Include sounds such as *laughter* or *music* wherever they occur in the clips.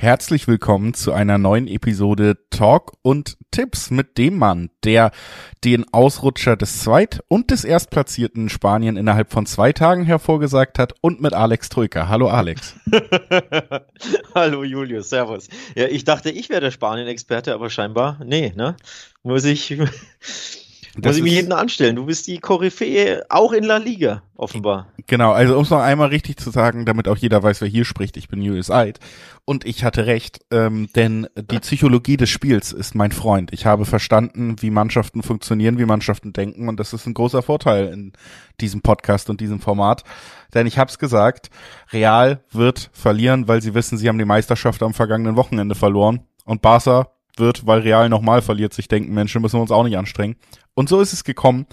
Herzlich willkommen zu einer neuen Episode Talk und Tipps mit dem Mann, der den Ausrutscher des Zweit- und des Erstplatzierten Spanien innerhalb von zwei Tagen hervorgesagt hat und mit Alex Troika. Hallo Alex. *laughs* Hallo Julius, servus. Ja, ich dachte, ich wäre der Spanien-Experte, aber scheinbar, nee, ne? Muss ich, muss ich mich hinten anstellen. Du bist die Koryphäe auch in La Liga, offenbar. Genau, also um es noch einmal richtig zu sagen, damit auch jeder weiß, wer hier spricht, ich bin Julius Eid. Und ich hatte recht, ähm, denn die Psychologie des Spiels ist mein Freund. Ich habe verstanden, wie Mannschaften funktionieren, wie Mannschaften denken und das ist ein großer Vorteil in diesem Podcast und diesem Format. Denn ich habe es gesagt, Real wird verlieren, weil sie wissen, sie haben die Meisterschaft am vergangenen Wochenende verloren. Und Barca wird, weil Real nochmal verliert, sich denken, Menschen müssen wir uns auch nicht anstrengen. Und so ist es gekommen.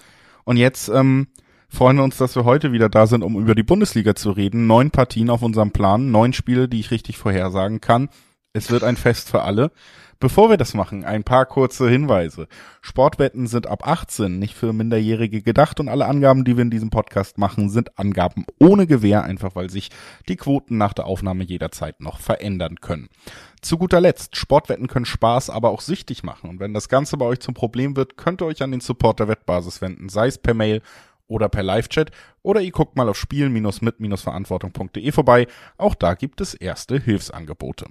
Und jetzt ähm, freuen wir uns, dass wir heute wieder da sind, um über die Bundesliga zu reden. Neun Partien auf unserem Plan, neun Spiele, die ich richtig vorhersagen kann. Es wird ein Fest für alle. Bevor wir das machen, ein paar kurze Hinweise. Sportwetten sind ab 18, nicht für Minderjährige gedacht und alle Angaben, die wir in diesem Podcast machen, sind Angaben ohne Gewähr, einfach weil sich die Quoten nach der Aufnahme jederzeit noch verändern können. Zu guter Letzt, Sportwetten können Spaß, aber auch süchtig machen. Und wenn das Ganze bei euch zum Problem wird, könnt ihr euch an den Support der Wettbasis wenden, sei es per Mail oder per Live-Chat oder ihr guckt mal auf spiel-mit-verantwortung.de vorbei. Auch da gibt es erste Hilfsangebote.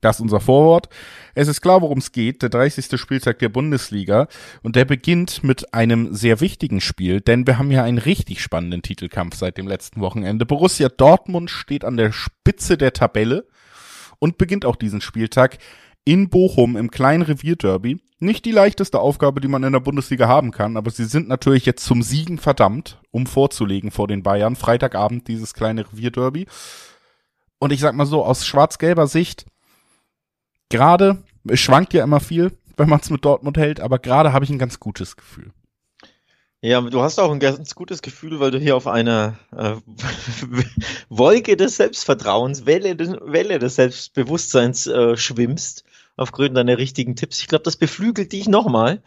Das ist unser Vorwort. Es ist klar, worum es geht. Der 30. Spieltag der Bundesliga. Und der beginnt mit einem sehr wichtigen Spiel, denn wir haben ja einen richtig spannenden Titelkampf seit dem letzten Wochenende. Borussia Dortmund steht an der Spitze der Tabelle und beginnt auch diesen Spieltag in Bochum im kleinen Revierderby. Nicht die leichteste Aufgabe, die man in der Bundesliga haben kann, aber sie sind natürlich jetzt zum Siegen verdammt, um vorzulegen vor den Bayern. Freitagabend dieses kleine Revierderby. Und ich sag mal so, aus schwarz-gelber Sicht, gerade, es schwankt ja immer viel, wenn man es mit Dortmund hält, aber gerade habe ich ein ganz gutes Gefühl. Ja, du hast auch ein ganz gutes Gefühl, weil du hier auf einer äh, *laughs* Wolke des Selbstvertrauens, Welle, des, Welle des Selbstbewusstseins äh, schwimmst, aufgrund deiner richtigen Tipps. Ich glaube, das beflügelt dich nochmal.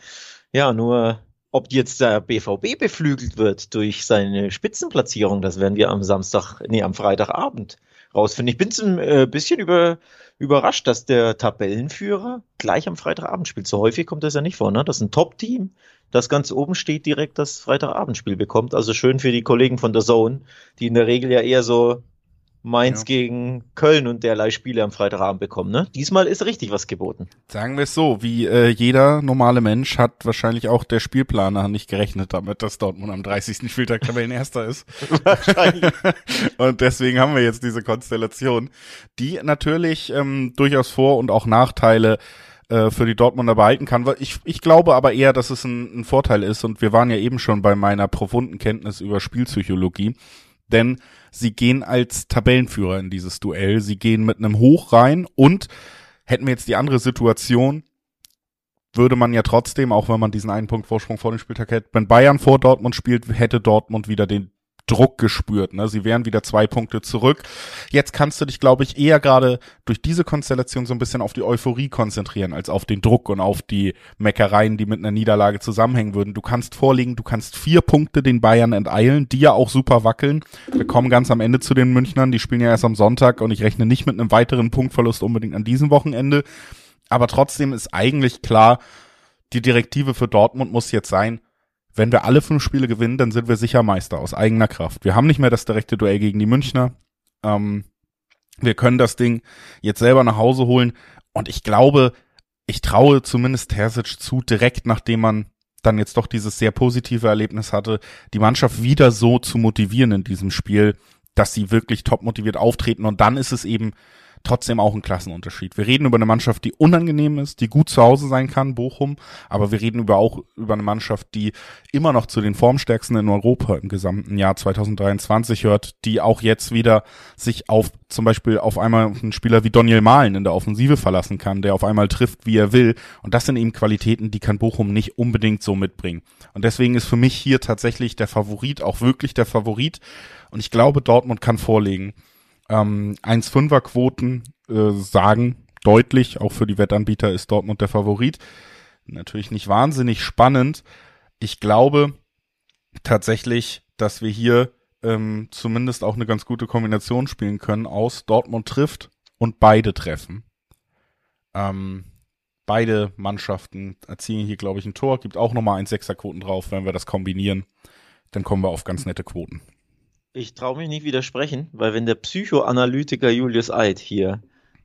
Ja, nur ob jetzt der BVB beflügelt wird durch seine Spitzenplatzierung, das werden wir am Samstag, nee, am Freitagabend rausfinden. Ich bin ein äh, bisschen über, überrascht, dass der Tabellenführer gleich am Freitagabend spielt. So häufig kommt das ja nicht vor, ne? Das ist ein Top-Team, das ganz oben steht, direkt das Freitagabendspiel bekommt. Also schön für die Kollegen von der Zone, die in der Regel ja eher so Mainz ja. gegen Köln und derlei Spiele am Freitagabend bekommen. Ne? Diesmal ist richtig was geboten. Sagen wir es so, wie äh, jeder normale Mensch hat wahrscheinlich auch der Spielplaner nicht gerechnet damit, dass Dortmund am 30. Spieltag Tabellenerster ist. *laughs* wahrscheinlich. *laughs* und deswegen haben wir jetzt diese Konstellation, die natürlich ähm, durchaus Vor- und auch Nachteile äh, für die Dortmunder behalten kann. Ich, ich glaube aber eher, dass es ein, ein Vorteil ist und wir waren ja eben schon bei meiner profunden Kenntnis über Spielpsychologie denn sie gehen als Tabellenführer in dieses Duell. Sie gehen mit einem Hoch rein und hätten wir jetzt die andere Situation, würde man ja trotzdem, auch wenn man diesen einen Punkt Vorsprung vor dem Spieltag hätte, wenn Bayern vor Dortmund spielt, hätte Dortmund wieder den Druck gespürt. Ne? Sie wären wieder zwei Punkte zurück. Jetzt kannst du dich, glaube ich, eher gerade durch diese Konstellation so ein bisschen auf die Euphorie konzentrieren, als auf den Druck und auf die Meckereien, die mit einer Niederlage zusammenhängen würden. Du kannst vorlegen, du kannst vier Punkte den Bayern enteilen, die ja auch super wackeln. Wir kommen ganz am Ende zu den Münchnern, die spielen ja erst am Sonntag und ich rechne nicht mit einem weiteren Punktverlust unbedingt an diesem Wochenende. Aber trotzdem ist eigentlich klar, die Direktive für Dortmund muss jetzt sein, wenn wir alle fünf Spiele gewinnen, dann sind wir sicher Meister aus eigener Kraft. Wir haben nicht mehr das direkte Duell gegen die Münchner. Ähm, wir können das Ding jetzt selber nach Hause holen. Und ich glaube, ich traue zumindest Terzic zu, direkt nachdem man dann jetzt doch dieses sehr positive Erlebnis hatte, die Mannschaft wieder so zu motivieren in diesem Spiel, dass sie wirklich top motiviert auftreten. Und dann ist es eben trotzdem auch ein Klassenunterschied. Wir reden über eine Mannschaft, die unangenehm ist, die gut zu Hause sein kann, Bochum, aber wir reden über auch über eine Mannschaft, die immer noch zu den formstärksten in Europa im gesamten Jahr 2023 hört, die auch jetzt wieder sich auf zum Beispiel auf einmal einen Spieler wie Daniel Mahlen in der Offensive verlassen kann, der auf einmal trifft, wie er will. Und das sind eben Qualitäten, die kann Bochum nicht unbedingt so mitbringen. Und deswegen ist für mich hier tatsächlich der Favorit auch wirklich der Favorit. Und ich glaube, Dortmund kann vorlegen. Ähm, 1,5er Quoten äh, sagen deutlich, auch für die Wettanbieter ist Dortmund der Favorit. Natürlich nicht wahnsinnig spannend. Ich glaube tatsächlich, dass wir hier ähm, zumindest auch eine ganz gute Kombination spielen können aus Dortmund trifft und beide treffen. Ähm, beide Mannschaften erzielen hier, glaube ich, ein Tor. Gibt auch nochmal ein Sechserquoten drauf, wenn wir das kombinieren. Dann kommen wir auf ganz nette Quoten. Ich traue mich nicht widersprechen, weil wenn der Psychoanalytiker Julius Eid hier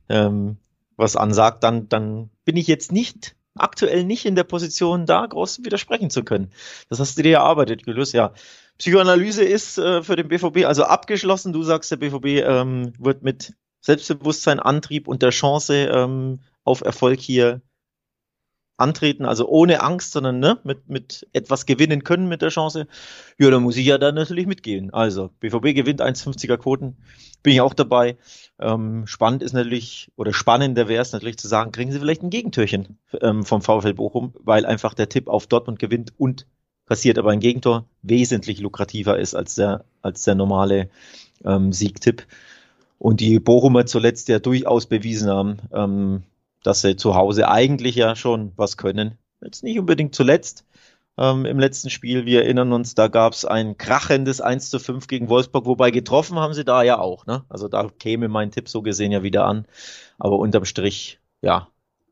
ähm, was ansagt, dann, dann bin ich jetzt nicht aktuell nicht in der Position, da groß widersprechen zu können. Das hast du dir erarbeitet, Julius. Ja, Psychoanalyse ist äh, für den BVB also abgeschlossen. Du sagst, der BVB ähm, wird mit Selbstbewusstsein, Antrieb und der Chance ähm, auf Erfolg hier antreten, also ohne Angst, sondern ne, mit, mit etwas gewinnen können mit der Chance, ja, da muss ich ja dann natürlich mitgehen. Also, BVB gewinnt 1,50er Quoten, bin ich auch dabei. Ähm, spannend ist natürlich, oder spannender wäre es natürlich zu sagen, kriegen sie vielleicht ein Gegentürchen ähm, vom VfL Bochum, weil einfach der Tipp auf Dortmund gewinnt und kassiert aber ein Gegentor wesentlich lukrativer ist als der, als der normale ähm, Siegtipp. Und die Bochumer zuletzt ja durchaus bewiesen haben, ähm, dass sie zu Hause eigentlich ja schon was können. Jetzt nicht unbedingt zuletzt ähm, im letzten Spiel. Wir erinnern uns, da gab es ein krachendes 1 zu 5 gegen Wolfsburg, wobei getroffen haben sie da ja auch. Ne? Also da käme mein Tipp so gesehen ja wieder an. Aber unterm Strich, ja,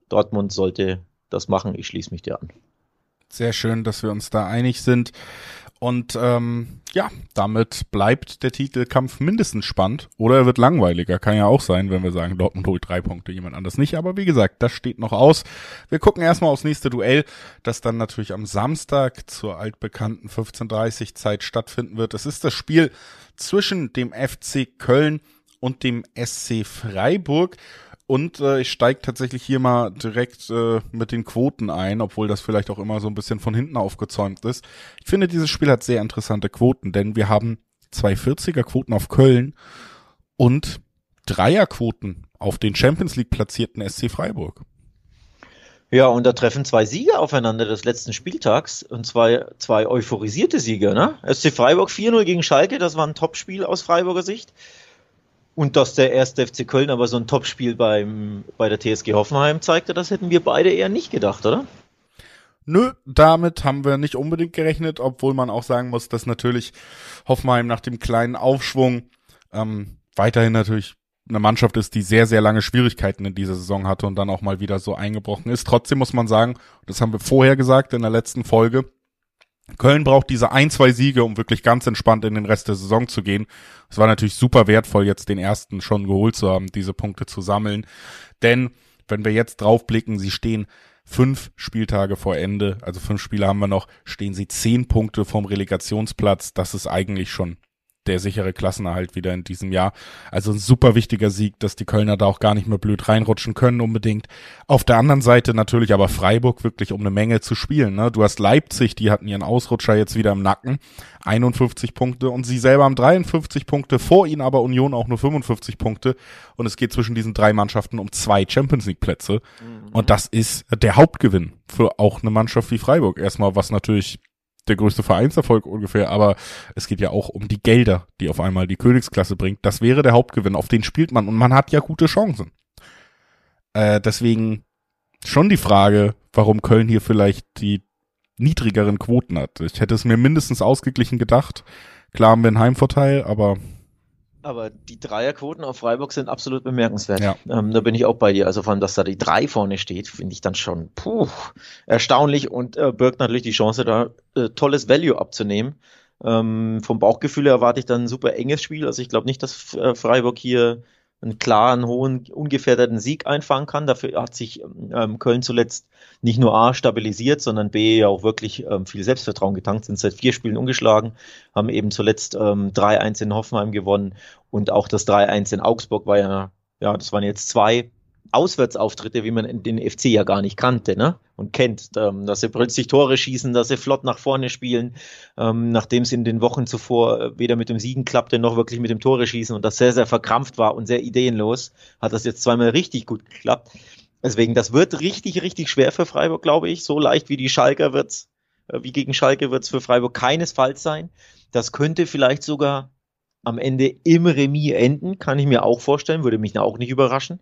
Dortmund sollte das machen. Ich schließe mich dir an. Sehr schön, dass wir uns da einig sind. Und ähm, ja, damit bleibt der Titelkampf mindestens spannend. Oder er wird langweiliger. Kann ja auch sein, wenn wir sagen, Dortmund holt drei Punkte, jemand anders nicht. Aber wie gesagt, das steht noch aus. Wir gucken erstmal aufs nächste Duell, das dann natürlich am Samstag zur altbekannten 15.30 Zeit stattfinden wird. Es ist das Spiel zwischen dem FC Köln und dem SC Freiburg. Und äh, ich steige tatsächlich hier mal direkt äh, mit den Quoten ein, obwohl das vielleicht auch immer so ein bisschen von hinten aufgezäumt ist. Ich finde, dieses Spiel hat sehr interessante Quoten, denn wir haben zwei 40er Quoten auf Köln und Dreierquoten auf den Champions League platzierten SC Freiburg. Ja, und da treffen zwei Sieger aufeinander des letzten Spieltags und zwei, zwei euphorisierte Sieger. Ne? SC Freiburg 4-0 gegen Schalke, das war ein Topspiel aus Freiburger Sicht. Und dass der erste FC Köln aber so ein Topspiel beim, bei der TSG Hoffenheim zeigte, das hätten wir beide eher nicht gedacht, oder? Nö, damit haben wir nicht unbedingt gerechnet, obwohl man auch sagen muss, dass natürlich Hoffenheim nach dem kleinen Aufschwung ähm, weiterhin natürlich eine Mannschaft ist, die sehr, sehr lange Schwierigkeiten in dieser Saison hatte und dann auch mal wieder so eingebrochen ist. Trotzdem muss man sagen, das haben wir vorher gesagt in der letzten Folge, Köln braucht diese ein, zwei Siege, um wirklich ganz entspannt in den Rest der Saison zu gehen. Es war natürlich super wertvoll, jetzt den ersten schon geholt zu haben, diese Punkte zu sammeln. Denn wenn wir jetzt draufblicken, sie stehen fünf Spieltage vor Ende, also fünf Spiele haben wir noch, stehen sie zehn Punkte vom Relegationsplatz. Das ist eigentlich schon der sichere Klassenerhalt wieder in diesem Jahr. Also ein super wichtiger Sieg, dass die Kölner da auch gar nicht mehr blöd reinrutschen können unbedingt. Auf der anderen Seite natürlich aber Freiburg wirklich um eine Menge zu spielen. Ne? Du hast Leipzig, die hatten ihren Ausrutscher jetzt wieder im Nacken, 51 Punkte und sie selber haben 53 Punkte, vor ihnen aber Union auch nur 55 Punkte und es geht zwischen diesen drei Mannschaften um zwei Champions League Plätze mhm. und das ist der Hauptgewinn für auch eine Mannschaft wie Freiburg. Erstmal was natürlich der größte Vereinserfolg ungefähr, aber es geht ja auch um die Gelder, die auf einmal die Königsklasse bringt. Das wäre der Hauptgewinn, auf den spielt man und man hat ja gute Chancen. Äh, deswegen schon die Frage, warum Köln hier vielleicht die niedrigeren Quoten hat. Ich hätte es mir mindestens ausgeglichen gedacht. Klar haben wir einen Heimvorteil, aber aber die Dreierquoten auf Freiburg sind absolut bemerkenswert. Ja. Ähm, da bin ich auch bei dir. Also vor allem, dass da die drei vorne steht, finde ich dann schon puh, erstaunlich und äh, birgt natürlich die Chance, da äh, tolles Value abzunehmen. Ähm, vom Bauchgefühl erwarte ich dann ein super enges Spiel. Also ich glaube nicht, dass äh, Freiburg hier einen klaren, hohen, ungefährdeten Sieg einfangen kann. Dafür hat sich ähm, Köln zuletzt nicht nur A stabilisiert, sondern B ja auch wirklich ähm, viel Selbstvertrauen getankt, sind seit vier Spielen ungeschlagen, haben eben zuletzt ähm, 3-1 in Hoffenheim gewonnen und auch das 3-1 in Augsburg war ja, ja, das waren jetzt zwei Auswärtsauftritte, wie man den FC ja gar nicht kannte ne? und kennt, ähm, dass sie plötzlich Tore schießen, dass sie flott nach vorne spielen, ähm, nachdem es in den Wochen zuvor äh, weder mit dem Siegen klappte noch wirklich mit dem Tore schießen und das sehr, sehr verkrampft war und sehr ideenlos, hat das jetzt zweimal richtig gut geklappt. Deswegen, das wird richtig, richtig schwer für Freiburg, glaube ich. So leicht wie die Schalker wird's, äh, wie gegen Schalke wird's für Freiburg keinesfalls sein. Das könnte vielleicht sogar am Ende im Remis enden, kann ich mir auch vorstellen, würde mich auch nicht überraschen.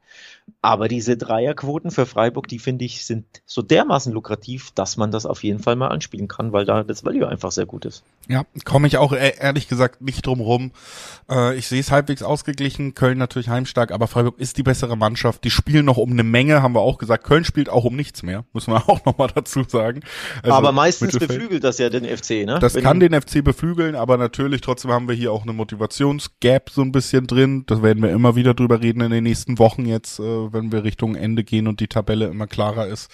Aber diese Dreierquoten für Freiburg, die finde ich, sind so dermaßen lukrativ, dass man das auf jeden Fall mal anspielen kann, weil da das Value einfach sehr gut ist. Ja, komme ich auch e-, ehrlich gesagt nicht drum rum. Äh, ich sehe es halbwegs ausgeglichen. Köln natürlich heimstark, aber Freiburg ist die bessere Mannschaft. Die spielen noch um eine Menge, haben wir auch gesagt. Köln spielt auch um nichts mehr, muss man *laughs* auch nochmal dazu sagen. Also aber meistens Mittelfeld. beflügelt das ja den FC, ne? Das Wenn kann den FC beflügeln, aber natürlich trotzdem haben wir hier auch eine Motivationsgap so ein bisschen drin. Das werden wir immer wieder drüber reden in den nächsten Wochen jetzt. Äh, wenn wir Richtung Ende gehen und die Tabelle immer klarer ist.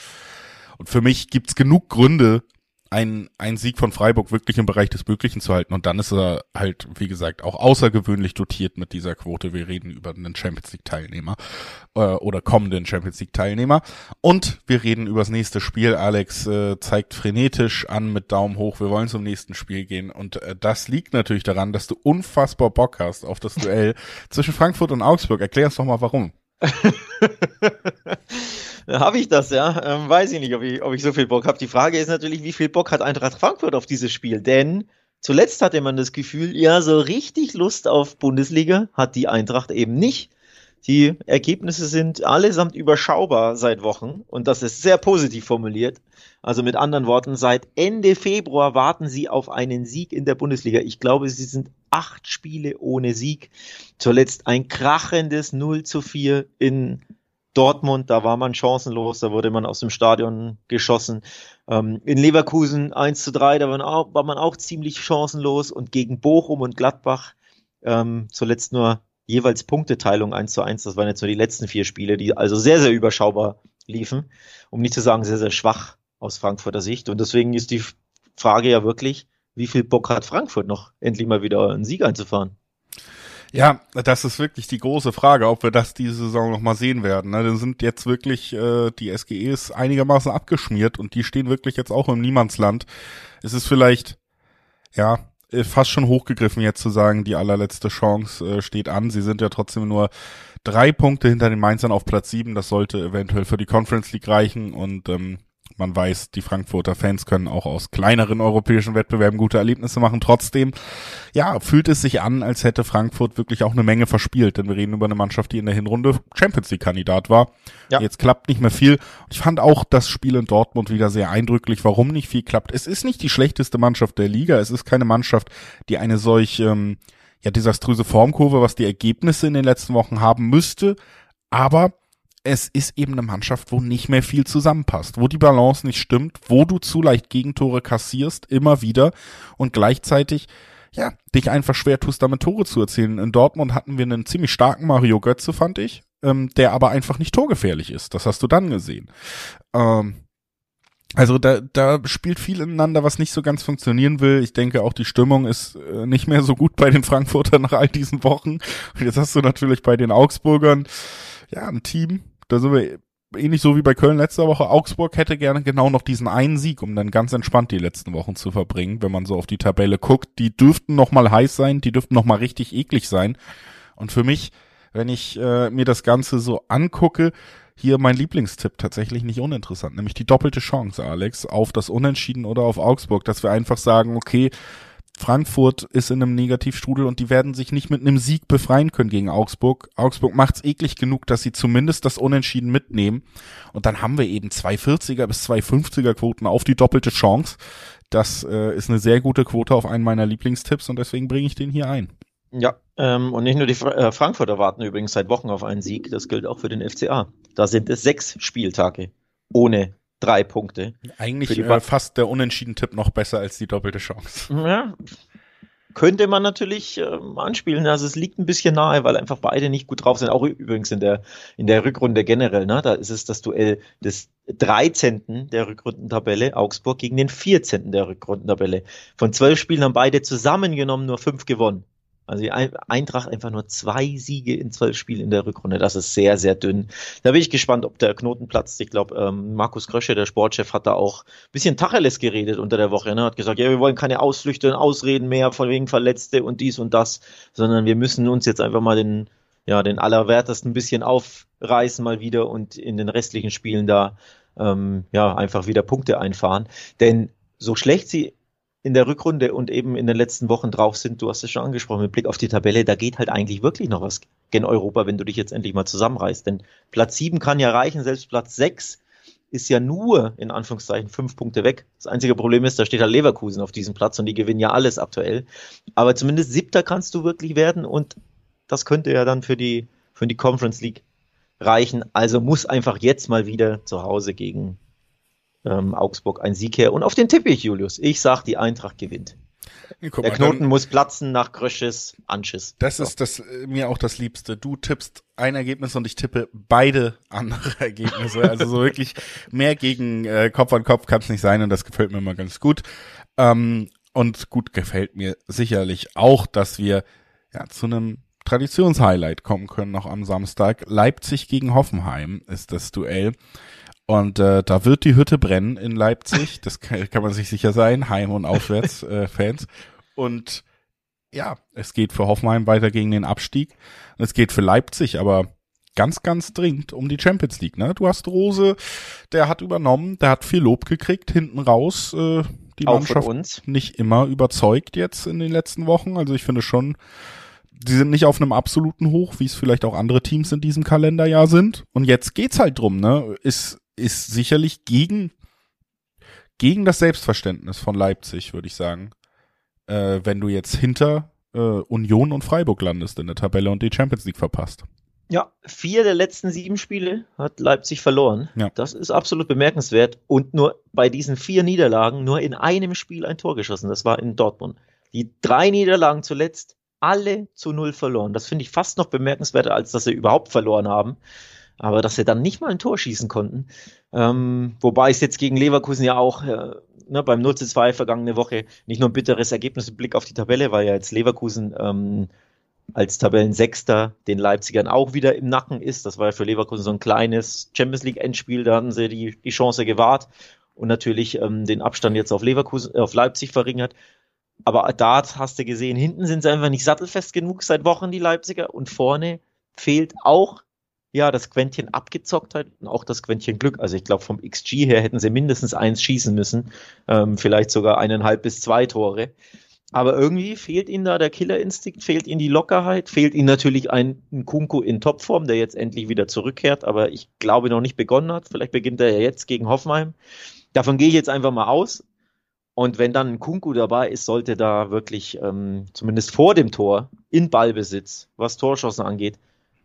Und für mich gibt's genug Gründe, ein, ein Sieg von Freiburg wirklich im Bereich des Möglichen zu halten. Und dann ist er halt, wie gesagt, auch außergewöhnlich dotiert mit dieser Quote. Wir reden über einen Champions League Teilnehmer äh, oder kommenden Champions League Teilnehmer. Und wir reden über das nächste Spiel. Alex äh, zeigt frenetisch an mit Daumen hoch. Wir wollen zum nächsten Spiel gehen. Und äh, das liegt natürlich daran, dass du unfassbar Bock hast auf das Duell *laughs* zwischen Frankfurt und Augsburg. Erklär uns doch mal warum. *laughs* habe ich das, ja? Ähm, weiß ich nicht, ob ich, ob ich so viel Bock habe. Die Frage ist natürlich, wie viel Bock hat Eintracht Frankfurt auf dieses Spiel? Denn zuletzt hatte man das Gefühl, ja, so richtig Lust auf Bundesliga hat die Eintracht eben nicht. Die Ergebnisse sind allesamt überschaubar seit Wochen und das ist sehr positiv formuliert. Also mit anderen Worten, seit Ende Februar warten sie auf einen Sieg in der Bundesliga. Ich glaube, sie sind acht Spiele ohne Sieg. Zuletzt ein krachendes 0 zu 4 in Dortmund, da war man chancenlos, da wurde man aus dem Stadion geschossen. Ähm, in Leverkusen 1 zu 3, da war man, auch, war man auch ziemlich chancenlos und gegen Bochum und Gladbach ähm, zuletzt nur jeweils Punkteteilung 1 zu 1. Das waren jetzt nur die letzten vier Spiele, die also sehr, sehr überschaubar liefen, um nicht zu sagen sehr, sehr schwach aus Frankfurter Sicht. Und deswegen ist die Frage ja wirklich, wie viel Bock hat Frankfurt noch, endlich mal wieder einen Sieg einzufahren? Ja, das ist wirklich die große Frage, ob wir das diese Saison noch mal sehen werden. Ne? Dann sind jetzt wirklich äh, die SGEs einigermaßen abgeschmiert und die stehen wirklich jetzt auch im Niemandsland. Es ist vielleicht, ja, äh, fast schon hochgegriffen jetzt zu sagen, die allerletzte Chance äh, steht an. Sie sind ja trotzdem nur drei Punkte hinter den Mainzern auf Platz sieben. Das sollte eventuell für die Conference League reichen und ähm, man weiß, die Frankfurter Fans können auch aus kleineren europäischen Wettbewerben gute Erlebnisse machen. Trotzdem, ja, fühlt es sich an, als hätte Frankfurt wirklich auch eine Menge verspielt, denn wir reden über eine Mannschaft, die in der Hinrunde Champions League Kandidat war. Ja. Jetzt klappt nicht mehr viel. Ich fand auch das Spiel in Dortmund wieder sehr eindrücklich, warum nicht viel klappt. Es ist nicht die schlechteste Mannschaft der Liga. Es ist keine Mannschaft, die eine solch, ähm, ja, desaströse Formkurve, was die Ergebnisse in den letzten Wochen haben müsste. Aber es ist eben eine Mannschaft, wo nicht mehr viel zusammenpasst, wo die Balance nicht stimmt, wo du zu leicht Gegentore kassierst, immer wieder und gleichzeitig ja, dich einfach schwer tust, damit Tore zu erzielen. In Dortmund hatten wir einen ziemlich starken Mario Götze, fand ich, ähm, der aber einfach nicht torgefährlich ist. Das hast du dann gesehen. Ähm, also da, da spielt viel ineinander, was nicht so ganz funktionieren will. Ich denke auch die Stimmung ist äh, nicht mehr so gut bei den Frankfurtern *laughs* nach all diesen Wochen. Und jetzt hast du natürlich bei den Augsburgern ja ein Team, da sind wir ähnlich so wie bei Köln letzte Woche. Augsburg hätte gerne genau noch diesen einen Sieg, um dann ganz entspannt die letzten Wochen zu verbringen, wenn man so auf die Tabelle guckt. Die dürften noch mal heiß sein, die dürften noch mal richtig eklig sein. Und für mich, wenn ich äh, mir das Ganze so angucke, hier mein Lieblingstipp tatsächlich nicht uninteressant, nämlich die doppelte Chance, Alex, auf das Unentschieden oder auf Augsburg, dass wir einfach sagen, okay, Frankfurt ist in einem Negativstrudel und die werden sich nicht mit einem Sieg befreien können gegen Augsburg. Augsburg macht's eklig genug, dass sie zumindest das Unentschieden mitnehmen. Und dann haben wir eben 240er bis 250er Quoten auf die doppelte Chance. Das äh, ist eine sehr gute Quote auf einen meiner Lieblingstipps und deswegen bringe ich den hier ein. Ja, ähm, und nicht nur die Fra äh, Frankfurter warten übrigens seit Wochen auf einen Sieg, das gilt auch für den FCA. Da sind es sechs Spieltage ohne drei Punkte. Eigentlich äh, fast der Unentschieden-Tipp noch besser als die doppelte Chance. Ja, könnte man natürlich ähm, anspielen. Also es liegt ein bisschen nahe, weil einfach beide nicht gut drauf sind. Auch übrigens in der, in der Rückrunde generell. Ne? Da ist es das Duell des 13. der Rückrundentabelle, Augsburg, gegen den 14. der Rückrundentabelle. Von zwölf Spielen haben beide zusammengenommen nur fünf gewonnen. Also die Eintracht einfach nur zwei Siege in zwölf Spielen in der Rückrunde. Das ist sehr, sehr dünn. Da bin ich gespannt, ob der Knoten platzt. Ich glaube, ähm, Markus Krösche, der Sportchef, hat da auch ein bisschen Tacheles geredet unter der Woche. Ne? Hat gesagt, ja, wir wollen keine Ausflüchte und Ausreden mehr von wegen Verletzte und dies und das, sondern wir müssen uns jetzt einfach mal den, ja, den Allerwertesten ein bisschen aufreißen mal wieder und in den restlichen Spielen da ähm, ja einfach wieder Punkte einfahren. Denn so schlecht sie in der Rückrunde und eben in den letzten Wochen drauf sind, du hast es schon angesprochen, mit Blick auf die Tabelle, da geht halt eigentlich wirklich noch was gen Europa, wenn du dich jetzt endlich mal zusammenreißt. Denn Platz 7 kann ja reichen, selbst Platz 6 ist ja nur, in Anführungszeichen, fünf Punkte weg. Das einzige Problem ist, da steht halt Leverkusen auf diesem Platz und die gewinnen ja alles aktuell. Aber zumindest siebter kannst du wirklich werden und das könnte ja dann für die, für die Conference League reichen. Also muss einfach jetzt mal wieder zu Hause gegen ähm, Augsburg ein Sieg her. Und auf den tippe ich, Julius. Ich sag, die Eintracht gewinnt. Ja, der mal, Knoten muss platzen nach Krösches Anschiss. Das so. ist das äh, mir auch das Liebste. Du tippst ein Ergebnis und ich tippe beide andere *laughs* Ergebnisse. Also so wirklich mehr gegen äh, Kopf an Kopf kann es nicht sein und das gefällt mir immer ganz gut. Ähm, und gut gefällt mir sicherlich auch, dass wir ja zu einem Traditionshighlight kommen können noch am Samstag. Leipzig gegen Hoffenheim ist das Duell. Und äh, da wird die Hütte brennen in Leipzig. Das *laughs* kann, kann man sich sicher sein, Heim- und Auswärts-Fans. *laughs* Äh, und ja, es geht für Hoffenheim weiter gegen den Abstieg. Und es geht für Leipzig, aber ganz, ganz dringend um die Champions League. Ne? Du hast Rose, der hat übernommen, der hat viel Lob gekriegt, hinten raus. Äh, die Auch Mannschaft nicht immer überzeugt jetzt in den letzten Wochen. Also ich finde schon, die sind nicht auf einem absoluten Hoch, wie es vielleicht auch andere Teams in diesem Kalenderjahr sind. Und jetzt geht's halt drum, ne? Ist ist sicherlich gegen, gegen das Selbstverständnis von Leipzig, würde ich sagen. Äh, wenn du jetzt hinter äh, Union und Freiburg landest in der Tabelle und die Champions League verpasst. Ja, vier der letzten sieben Spiele hat Leipzig verloren. Ja. Das ist absolut bemerkenswert. Und nur bei diesen vier Niederlagen nur in einem Spiel ein Tor geschossen. Das war in Dortmund. Die drei Niederlagen zuletzt alle zu null verloren. Das finde ich fast noch bemerkenswerter, als dass sie überhaupt verloren haben aber dass sie dann nicht mal ein Tor schießen konnten. Ähm, wobei es jetzt gegen Leverkusen ja auch äh, ne, beim 0 zu 2 vergangene Woche nicht nur ein bitteres Ergebnis im Blick auf die Tabelle, weil ja jetzt Leverkusen ähm, als Tabellensechster den Leipzigern auch wieder im Nacken ist. Das war ja für Leverkusen so ein kleines Champions League Endspiel, da hatten sie die, die Chance gewahrt und natürlich ähm, den Abstand jetzt auf Leverkusen, auf Leipzig verringert. Aber da hast du gesehen, hinten sind sie einfach nicht sattelfest genug seit Wochen, die Leipziger, und vorne fehlt auch ja, das Quäntchen Abgezocktheit und auch das Quäntchen Glück. Also ich glaube, vom XG her hätten sie mindestens eins schießen müssen, ähm, vielleicht sogar eineinhalb bis zwei Tore. Aber irgendwie fehlt ihnen da der Killerinstinkt, fehlt ihnen die Lockerheit, fehlt ihnen natürlich ein, ein Kunku in Topform, der jetzt endlich wieder zurückkehrt, aber ich glaube noch nicht begonnen hat. Vielleicht beginnt er ja jetzt gegen Hoffenheim. Davon gehe ich jetzt einfach mal aus. Und wenn dann ein Kunku dabei ist, sollte da wirklich ähm, zumindest vor dem Tor in Ballbesitz, was Torschossen angeht,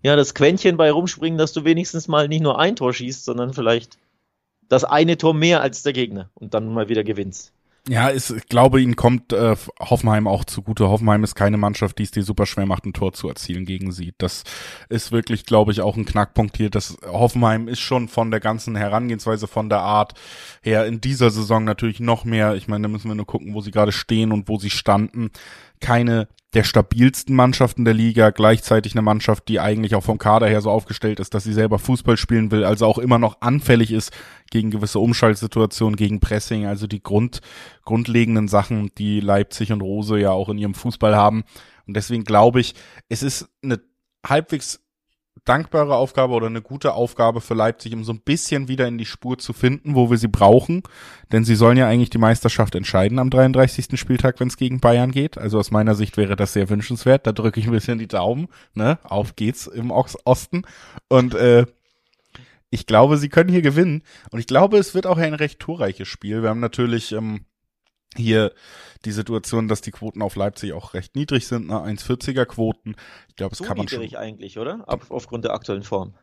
ja, das Quäntchen bei rumspringen, dass du wenigstens mal nicht nur ein Tor schießt, sondern vielleicht das eine Tor mehr als der Gegner und dann mal wieder gewinnst. Ja, ist, ich glaube, ihnen kommt äh, Hoffenheim auch zugute. Hoffenheim ist keine Mannschaft, die es dir super schwer macht, ein Tor zu erzielen gegen sie. Das ist wirklich, glaube ich, auch ein Knackpunkt hier. Das Hoffenheim ist schon von der ganzen Herangehensweise, von der Art her in dieser Saison natürlich noch mehr. Ich meine, da müssen wir nur gucken, wo sie gerade stehen und wo sie standen. Keine der stabilsten Mannschaften der Liga, gleichzeitig eine Mannschaft, die eigentlich auch vom Kader her so aufgestellt ist, dass sie selber Fußball spielen will, also auch immer noch anfällig ist gegen gewisse Umschaltsituationen, gegen Pressing, also die Grund, grundlegenden Sachen, die Leipzig und Rose ja auch in ihrem Fußball haben. Und deswegen glaube ich, es ist eine halbwegs dankbare Aufgabe oder eine gute Aufgabe für Leipzig, um so ein bisschen wieder in die Spur zu finden, wo wir sie brauchen. Denn sie sollen ja eigentlich die Meisterschaft entscheiden am 33. Spieltag, wenn es gegen Bayern geht. Also aus meiner Sicht wäre das sehr wünschenswert. Da drücke ich ein bisschen die Daumen. Ne? Auf geht's im Osten. Und äh, ich glaube, sie können hier gewinnen. Und ich glaube, es wird auch ein recht torreiches Spiel. Wir haben natürlich ähm, hier die Situation, dass die Quoten auf Leipzig auch recht niedrig sind, ne? 1,40er Quoten. Ich glaube, es so kann man schon. eigentlich, oder? Ab, aufgrund der aktuellen Form.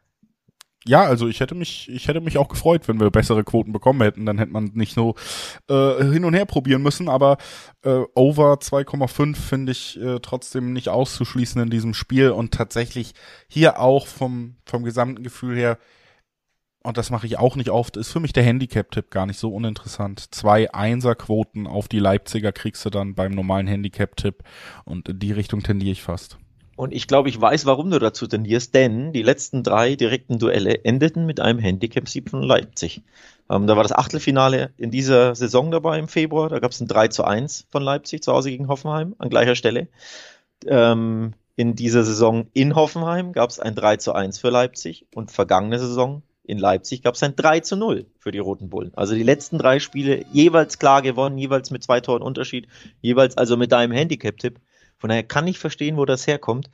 Ja, also ich hätte mich, ich hätte mich auch gefreut, wenn wir bessere Quoten bekommen hätten. Dann hätte man nicht so äh, hin und her probieren müssen. Aber äh, Over 2,5 finde ich äh, trotzdem nicht auszuschließen in diesem Spiel und tatsächlich hier auch vom vom gesamten Gefühl her und das mache ich auch nicht oft, ist für mich der Handicap-Tipp gar nicht so uninteressant. Zwei Einser-Quoten auf die Leipziger kriegst du dann beim normalen Handicap-Tipp und in die Richtung tendiere ich fast. Und ich glaube, ich weiß, warum du dazu tendierst, denn die letzten drei direkten Duelle endeten mit einem Handicap-Sieg von Leipzig. Ähm, da war das Achtelfinale in dieser Saison dabei im Februar, da gab es ein 3 zu 1 von Leipzig zu Hause gegen Hoffenheim an gleicher Stelle. Ähm, in dieser Saison in Hoffenheim gab es ein 3 zu 1 für Leipzig und vergangene Saison in Leipzig gab es ein 3 zu 0 für die Roten Bullen. Also die letzten drei Spiele jeweils klar gewonnen, jeweils mit zwei Toren Unterschied, jeweils also mit deinem Handicap-Tipp. Von daher kann ich verstehen, wo das herkommt.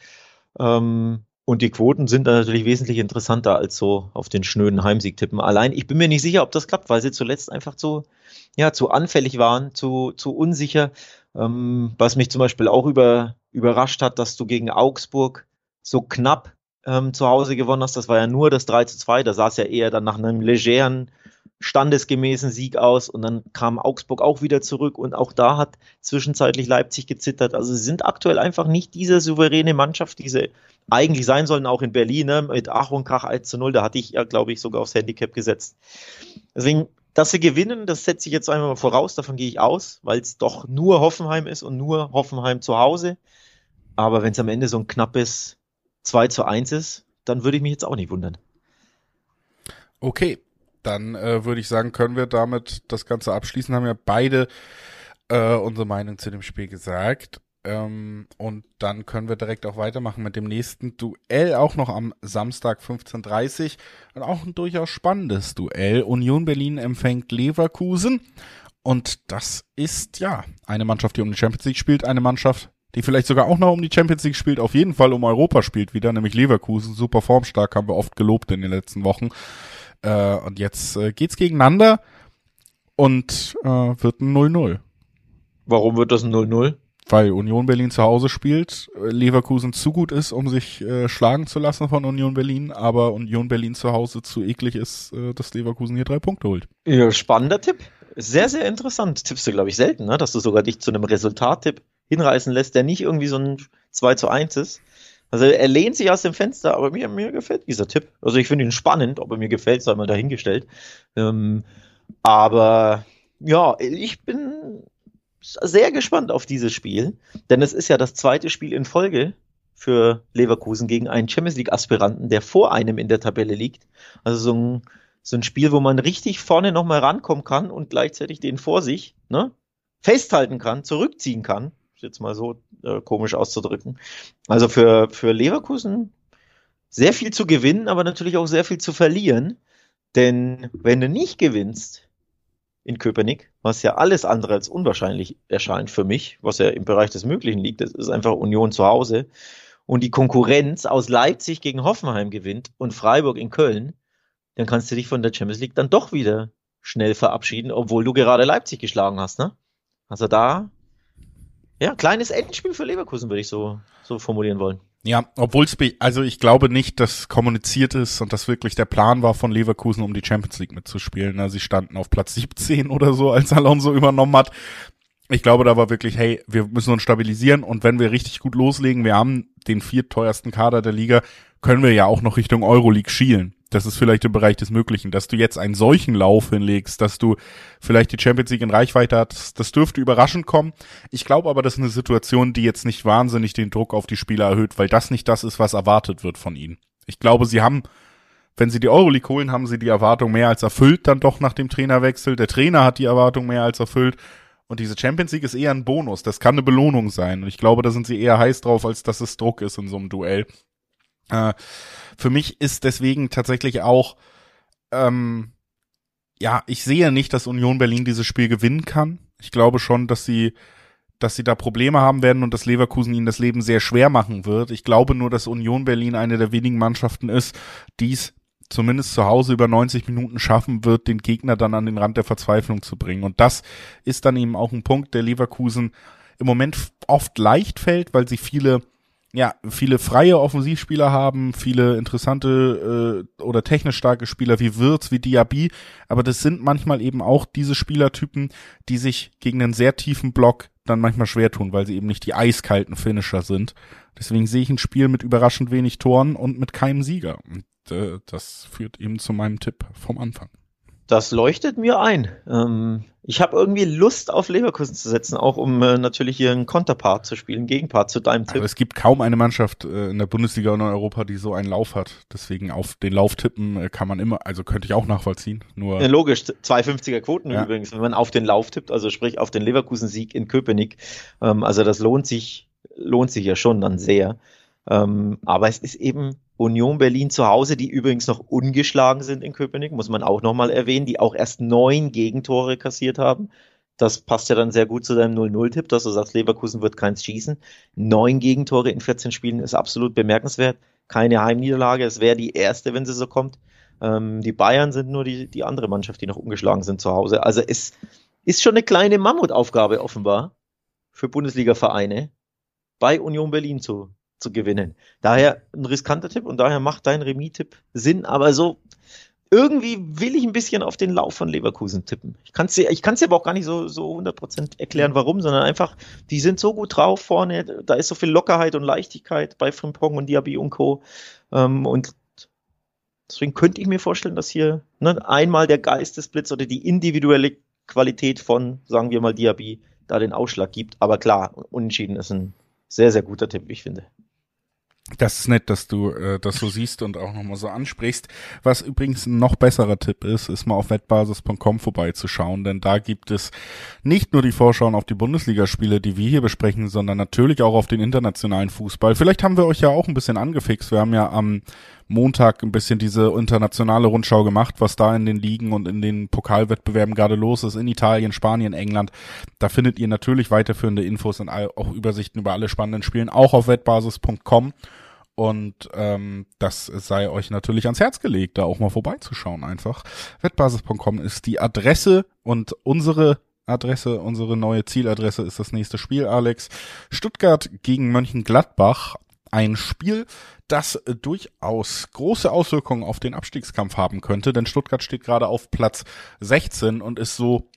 Ähm, und die Quoten sind natürlich wesentlich interessanter als so auf den schnöden Heimsieg tippen. Allein, ich bin mir nicht sicher, ob das klappt, weil sie zuletzt einfach zu, ja, zu anfällig waren, zu, zu unsicher. Ähm, was mich zum Beispiel auch über, überrascht hat, dass du gegen Augsburg so knapp ähm, zu Hause gewonnen hast. Das war ja nur das 3 zu 2. Da sah es ja eher dann nach einem legeren, standesgemäßen Sieg aus. Und dann kam Augsburg auch wieder zurück. Und auch da hat zwischenzeitlich Leipzig gezittert. Also sie sind aktuell einfach nicht diese souveräne Mannschaft, die sie eigentlich sein sollen, auch in Berlin, ne? mit Ach und Krach 1 zu 0. Da hatte ich ja, glaube ich, sogar aufs Handicap gesetzt. Deswegen, dass sie gewinnen, das setze ich jetzt einmal mal voraus. Davon gehe ich aus, weil es doch nur Hoffenheim ist und nur Hoffenheim zu Hause. Aber wenn es am Ende so ein knappes 2 zu 1 ist, dann würde ich mich jetzt auch nicht wundern. Okay, dann äh, würde ich sagen, können wir damit das Ganze abschließen. Haben ja beide äh, unsere Meinung zu dem Spiel gesagt. Ähm, und dann können wir direkt auch weitermachen mit dem nächsten Duell, auch noch am Samstag 15.30 und auch ein durchaus spannendes Duell. Union Berlin empfängt Leverkusen. Und das ist ja eine Mannschaft, die um die Champions League spielt, eine Mannschaft, die vielleicht sogar auch noch um die Champions League spielt, auf jeden Fall um Europa spielt wieder, nämlich Leverkusen. Super formstark, haben wir oft gelobt in den letzten Wochen. Äh, und jetzt äh, geht's gegeneinander und äh, wird ein 0-0. Warum wird das ein 0-0? Weil Union Berlin zu Hause spielt, äh, Leverkusen zu gut ist, um sich äh, schlagen zu lassen von Union Berlin, aber Union Berlin zu Hause zu eklig ist, äh, dass Leverkusen hier drei Punkte holt. Ja, spannender Tipp. Sehr, sehr interessant. Tippst du, glaube ich, selten, ne? dass du sogar dich zu einem Resultattipp hinreißen lässt, der nicht irgendwie so ein 2 zu 1 ist. Also er lehnt sich aus dem Fenster, aber mir, mir gefällt dieser Tipp. Also ich finde ihn spannend, ob er mir gefällt, sei mal dahingestellt. Ähm, aber ja, ich bin sehr gespannt auf dieses Spiel, denn es ist ja das zweite Spiel in Folge für Leverkusen gegen einen Champions League Aspiranten, der vor einem in der Tabelle liegt. Also so ein, so ein Spiel, wo man richtig vorne nochmal rankommen kann und gleichzeitig den vor sich ne, festhalten kann, zurückziehen kann jetzt mal so äh, komisch auszudrücken. Also für, für Leverkusen sehr viel zu gewinnen, aber natürlich auch sehr viel zu verlieren. Denn wenn du nicht gewinnst in Köpenick, was ja alles andere als unwahrscheinlich erscheint für mich, was ja im Bereich des Möglichen liegt, das ist einfach Union zu Hause, und die Konkurrenz aus Leipzig gegen Hoffenheim gewinnt und Freiburg in Köln, dann kannst du dich von der Champions League dann doch wieder schnell verabschieden, obwohl du gerade Leipzig geschlagen hast, ne? Also da ja, kleines Endspiel für Leverkusen, würde ich so, so formulieren wollen. Ja, obwohl es, also ich glaube nicht, dass kommuniziert ist und das wirklich der Plan war von Leverkusen, um die Champions League mitzuspielen. Sie standen auf Platz 17 oder so, als Alonso übernommen hat. Ich glaube, da war wirklich, hey, wir müssen uns stabilisieren und wenn wir richtig gut loslegen, wir haben den vierteuersten Kader der Liga, können wir ja auch noch Richtung Euroleague schielen das ist vielleicht im Bereich des Möglichen, dass du jetzt einen solchen Lauf hinlegst, dass du vielleicht die Champions League in Reichweite hast, das dürfte überraschend kommen. Ich glaube aber, das ist eine Situation, die jetzt nicht wahnsinnig den Druck auf die Spieler erhöht, weil das nicht das ist, was erwartet wird von ihnen. Ich glaube, sie haben, wenn sie die Euroleague holen, haben sie die Erwartung mehr als erfüllt dann doch nach dem Trainerwechsel. Der Trainer hat die Erwartung mehr als erfüllt. Und diese Champions League ist eher ein Bonus. Das kann eine Belohnung sein. Und ich glaube, da sind sie eher heiß drauf, als dass es Druck ist in so einem Duell. Äh, für mich ist deswegen tatsächlich auch, ähm, ja, ich sehe nicht, dass Union Berlin dieses Spiel gewinnen kann. Ich glaube schon, dass sie, dass sie da Probleme haben werden und dass Leverkusen ihnen das Leben sehr schwer machen wird. Ich glaube nur, dass Union Berlin eine der wenigen Mannschaften ist, die es zumindest zu Hause über 90 Minuten schaffen wird, den Gegner dann an den Rand der Verzweiflung zu bringen. Und das ist dann eben auch ein Punkt, der Leverkusen im Moment oft leicht fällt, weil sie viele ja, viele freie Offensivspieler haben, viele interessante äh, oder technisch starke Spieler wie Wirtz, wie Diaby, aber das sind manchmal eben auch diese Spielertypen, die sich gegen einen sehr tiefen Block dann manchmal schwer tun, weil sie eben nicht die eiskalten Finisher sind. Deswegen sehe ich ein Spiel mit überraschend wenig Toren und mit keinem Sieger. Und äh, das führt eben zu meinem Tipp vom Anfang. Das leuchtet mir ein. Ähm, ich habe irgendwie Lust auf Leverkusen zu setzen, auch um äh, natürlich hier einen Konterpart zu spielen, Gegenpart zu deinem Tipp. Aber es gibt kaum eine Mannschaft äh, in der Bundesliga und in Europa, die so einen Lauf hat. Deswegen auf den Lauf tippen äh, kann man immer, also könnte ich auch nachvollziehen. Nur ja, logisch, 250er Quoten ja. übrigens, wenn man auf den Lauf tippt, also sprich auf den Leverkusen-Sieg in Köpenick. Ähm, also das lohnt sich, lohnt sich ja schon dann sehr. Ähm, aber es ist eben Union Berlin zu Hause, die übrigens noch ungeschlagen sind in Köpenick, muss man auch nochmal erwähnen, die auch erst neun Gegentore kassiert haben. Das passt ja dann sehr gut zu deinem 0-0-Tipp, dass du sagst, Leverkusen wird keins schießen. Neun Gegentore in 14 Spielen ist absolut bemerkenswert. Keine Heimniederlage. Es wäre die erste, wenn sie so kommt. Ähm, die Bayern sind nur die, die andere Mannschaft, die noch ungeschlagen sind zu Hause. Also es ist schon eine kleine Mammutaufgabe offenbar für Bundesliga-Vereine bei Union Berlin zu, zu gewinnen. Daher ein riskanter Tipp und daher macht dein Remis-Tipp Sinn, aber so irgendwie will ich ein bisschen auf den Lauf von Leverkusen tippen. Ich kann es dir, ich kann's dir aber auch gar nicht so, so 100% erklären, warum, sondern einfach, die sind so gut drauf vorne, da ist so viel Lockerheit und Leichtigkeit bei Frimpong und Diaby und Co. Ähm, und deswegen könnte ich mir vorstellen, dass hier ne, einmal der Geistesblitz oder die individuelle Qualität von, sagen wir mal, Diaby da den Ausschlag gibt. Aber klar, unentschieden ist ein sehr, sehr guter Tipp, ich finde. Das ist nett, dass du äh, das so siehst und auch nochmal so ansprichst. Was übrigens ein noch besserer Tipp ist, ist mal auf wettbasis.com vorbeizuschauen, denn da gibt es nicht nur die Vorschauen auf die Bundesligaspiele, die wir hier besprechen, sondern natürlich auch auf den internationalen Fußball. Vielleicht haben wir euch ja auch ein bisschen angefixt. Wir haben ja am Montag ein bisschen diese internationale Rundschau gemacht, was da in den Ligen und in den Pokalwettbewerben gerade los ist, in Italien, Spanien, England. Da findet ihr natürlich weiterführende Infos und auch Übersichten über alle spannenden Spielen, auch auf wettbasis.com. Und ähm, das sei euch natürlich ans Herz gelegt, da auch mal vorbeizuschauen einfach. Wettbasis.com ist die Adresse und unsere Adresse, unsere neue Zieladresse ist das nächste Spiel, Alex. Stuttgart gegen Mönchengladbach. Ein Spiel, das äh, durchaus große Auswirkungen auf den Abstiegskampf haben könnte, denn Stuttgart steht gerade auf Platz 16 und ist so,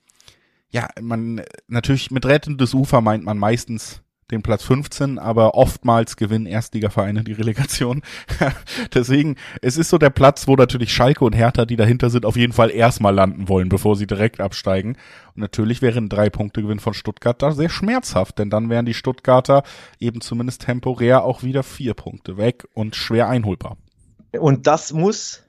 ja, man, natürlich mit rettendes Ufer meint man meistens den Platz 15, aber oftmals gewinnen Erstligavereine die Relegation. *laughs* Deswegen, es ist so der Platz, wo natürlich Schalke und Hertha, die dahinter sind, auf jeden Fall erstmal landen wollen, bevor sie direkt absteigen. Und natürlich wären drei Punkte Gewinn von Stuttgart da sehr schmerzhaft, denn dann wären die Stuttgarter eben zumindest temporär auch wieder vier Punkte weg und schwer einholbar. Und das muss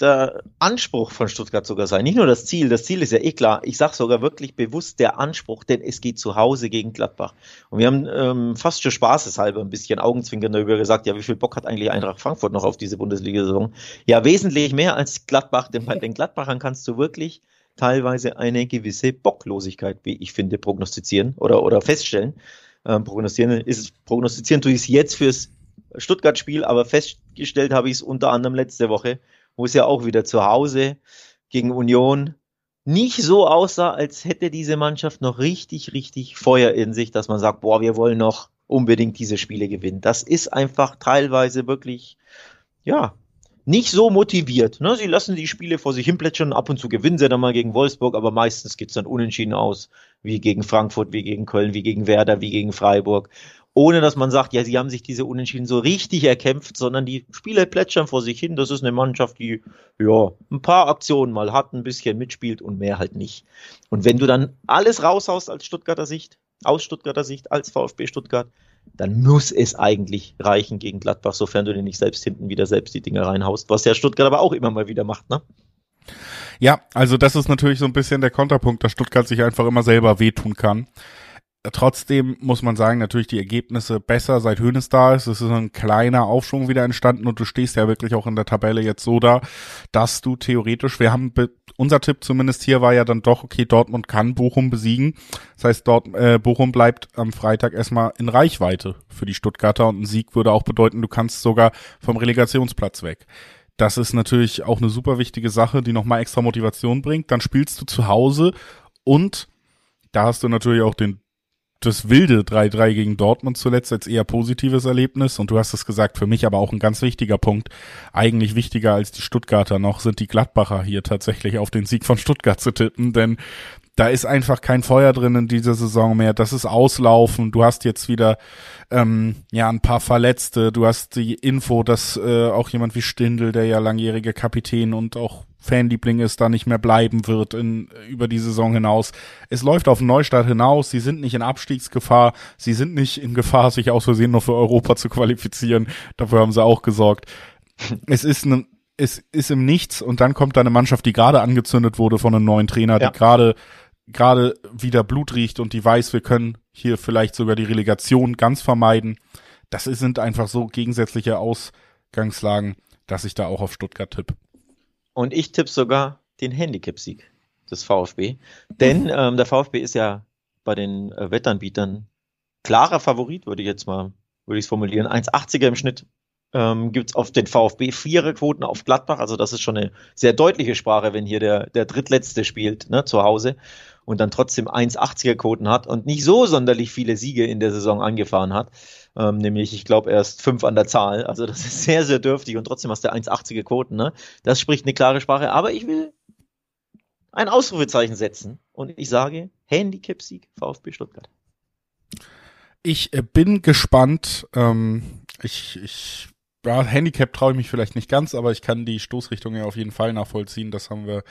der Anspruch von Stuttgart sogar sein. Nicht nur das Ziel, das Ziel ist ja eh klar. Ich sage sogar wirklich bewusst der Anspruch, denn es geht zu Hause gegen Gladbach. Und wir haben ähm, fast schon spaßeshalber ein bisschen Augenzwinkern darüber gesagt, ja, wie viel Bock hat eigentlich Eintracht Frankfurt noch auf diese Bundesliga-Saison? Ja, wesentlich mehr als Gladbach, denn bei *laughs* den Gladbachern kannst du wirklich teilweise eine gewisse Bocklosigkeit, wie ich finde, prognostizieren oder, oder feststellen. Ähm, prognostizieren ist prognostizieren tue ich es jetzt fürs Stuttgart-Spiel, aber festgestellt habe ich es unter anderem letzte Woche wo es ja auch wieder zu Hause gegen Union nicht so aussah, als hätte diese Mannschaft noch richtig, richtig Feuer in sich, dass man sagt, boah, wir wollen noch unbedingt diese Spiele gewinnen. Das ist einfach teilweise wirklich, ja, nicht so motiviert. Ne? Sie lassen die Spiele vor sich hinplätschern, ab und zu gewinnen sie dann mal gegen Wolfsburg, aber meistens geht's dann unentschieden aus, wie gegen Frankfurt, wie gegen Köln, wie gegen Werder, wie gegen Freiburg ohne dass man sagt, ja, sie haben sich diese Unentschieden so richtig erkämpft, sondern die Spieler plätschern vor sich hin. Das ist eine Mannschaft, die ja ein paar Aktionen mal hat, ein bisschen mitspielt und mehr halt nicht. Und wenn du dann alles raushaust als Stuttgarter Sicht, aus Stuttgarter Sicht, als VfB Stuttgart, dann muss es eigentlich reichen gegen Gladbach, sofern du dir nicht selbst hinten wieder selbst die Dinger reinhaust, was ja Stuttgart aber auch immer mal wieder macht, ne? Ja, also das ist natürlich so ein bisschen der Konterpunkt, dass Stuttgart sich einfach immer selber wehtun kann trotzdem muss man sagen, natürlich die Ergebnisse besser, seit Hönes da ist. Es ist ein kleiner Aufschwung wieder entstanden und du stehst ja wirklich auch in der Tabelle jetzt so da, dass du theoretisch, wir haben, unser Tipp zumindest hier war ja dann doch, okay, Dortmund kann Bochum besiegen. Das heißt, dort, äh, Bochum bleibt am Freitag erstmal in Reichweite für die Stuttgarter und ein Sieg würde auch bedeuten, du kannst sogar vom Relegationsplatz weg. Das ist natürlich auch eine super wichtige Sache, die nochmal extra Motivation bringt. Dann spielst du zu Hause und da hast du natürlich auch den das wilde 3-3 gegen Dortmund zuletzt als eher positives Erlebnis. Und du hast es gesagt, für mich aber auch ein ganz wichtiger Punkt. Eigentlich wichtiger als die Stuttgarter noch sind die Gladbacher hier tatsächlich auf den Sieg von Stuttgart zu tippen, denn da ist einfach kein Feuer drin in dieser Saison mehr. Das ist Auslaufen. Du hast jetzt wieder ähm, ja ein paar Verletzte. Du hast die Info, dass äh, auch jemand wie Stindl, der ja langjährige Kapitän und auch Fanliebling ist, da nicht mehr bleiben wird in, über die Saison hinaus. Es läuft auf Neustart hinaus. Sie sind nicht in Abstiegsgefahr. Sie sind nicht in Gefahr, sich aus Versehen noch für Europa zu qualifizieren. Dafür haben sie auch gesorgt. Es ist ein es ist im Nichts und dann kommt da eine Mannschaft, die gerade angezündet wurde von einem neuen Trainer, ja. die gerade gerade wieder Blut riecht und die weiß, wir können hier vielleicht sogar die Relegation ganz vermeiden das sind einfach so gegensätzliche Ausgangslagen, dass ich da auch auf Stuttgart tippe. Und ich tippe sogar den Handicap-Sieg des VfB. Denn ähm, der VfB ist ja bei den äh, Wettanbietern klarer Favorit, würde ich jetzt mal, würde ich es formulieren. 1,80er im Schnitt ähm, gibt es auf den VfB Viererquoten auf Gladbach. Also das ist schon eine sehr deutliche Sprache, wenn hier der, der Drittletzte spielt, ne, zu Hause und dann trotzdem 1,80er Quoten hat und nicht so sonderlich viele Siege in der Saison angefahren hat. Ähm, nämlich, ich glaube, erst fünf an der Zahl. Also das ist sehr, sehr dürftig und trotzdem hast du 1,80er Quoten. Ne? Das spricht eine klare Sprache. Aber ich will ein Ausrufezeichen setzen und ich sage Handicap-Sieg VfB Stuttgart. Ich äh, bin gespannt. Ähm, ich, ich ja, Handicap traue ich mich vielleicht nicht ganz, aber ich kann die Stoßrichtung ja auf jeden Fall nachvollziehen. Das haben wir,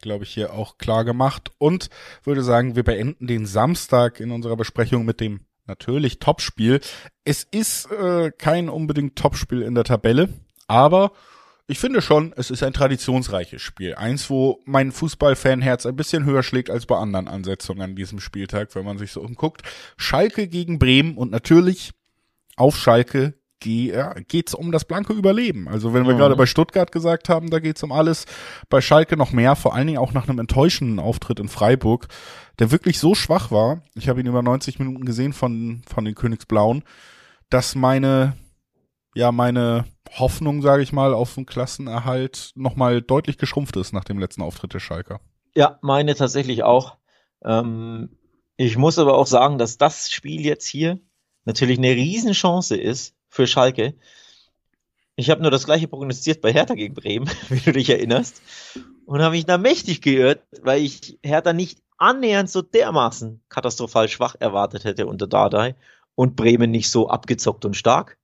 glaube ich, hier auch klar gemacht. Und würde sagen, wir beenden den Samstag in unserer Besprechung mit dem natürlich Topspiel. Es ist äh, kein unbedingt Topspiel in der Tabelle, aber ich finde schon, es ist ein traditionsreiches Spiel. Eins, wo mein Fußballfanherz ein bisschen höher schlägt als bei anderen Ansetzungen an diesem Spieltag, wenn man sich so umguckt. Schalke gegen Bremen und natürlich auf Schalke ja, geht's um das blanke Überleben. Also wenn wir mhm. gerade bei Stuttgart gesagt haben, da geht's um alles, bei Schalke noch mehr, vor allen Dingen auch nach einem enttäuschenden Auftritt in Freiburg, der wirklich so schwach war. Ich habe ihn über 90 Minuten gesehen von von den Königsblauen, dass meine ja meine Hoffnung, sage ich mal, auf den Klassenerhalt nochmal deutlich geschrumpft ist nach dem letzten Auftritt der Schalker. Ja, meine tatsächlich auch. Ähm, ich muss aber auch sagen, dass das Spiel jetzt hier natürlich eine Riesenchance ist für Schalke. Ich habe nur das gleiche prognostiziert bei Hertha gegen Bremen, *laughs* wie du dich erinnerst. Und habe mich da mächtig geirrt, weil ich Hertha nicht annähernd so dermaßen katastrophal schwach erwartet hätte unter Dardai und Bremen nicht so abgezockt und stark,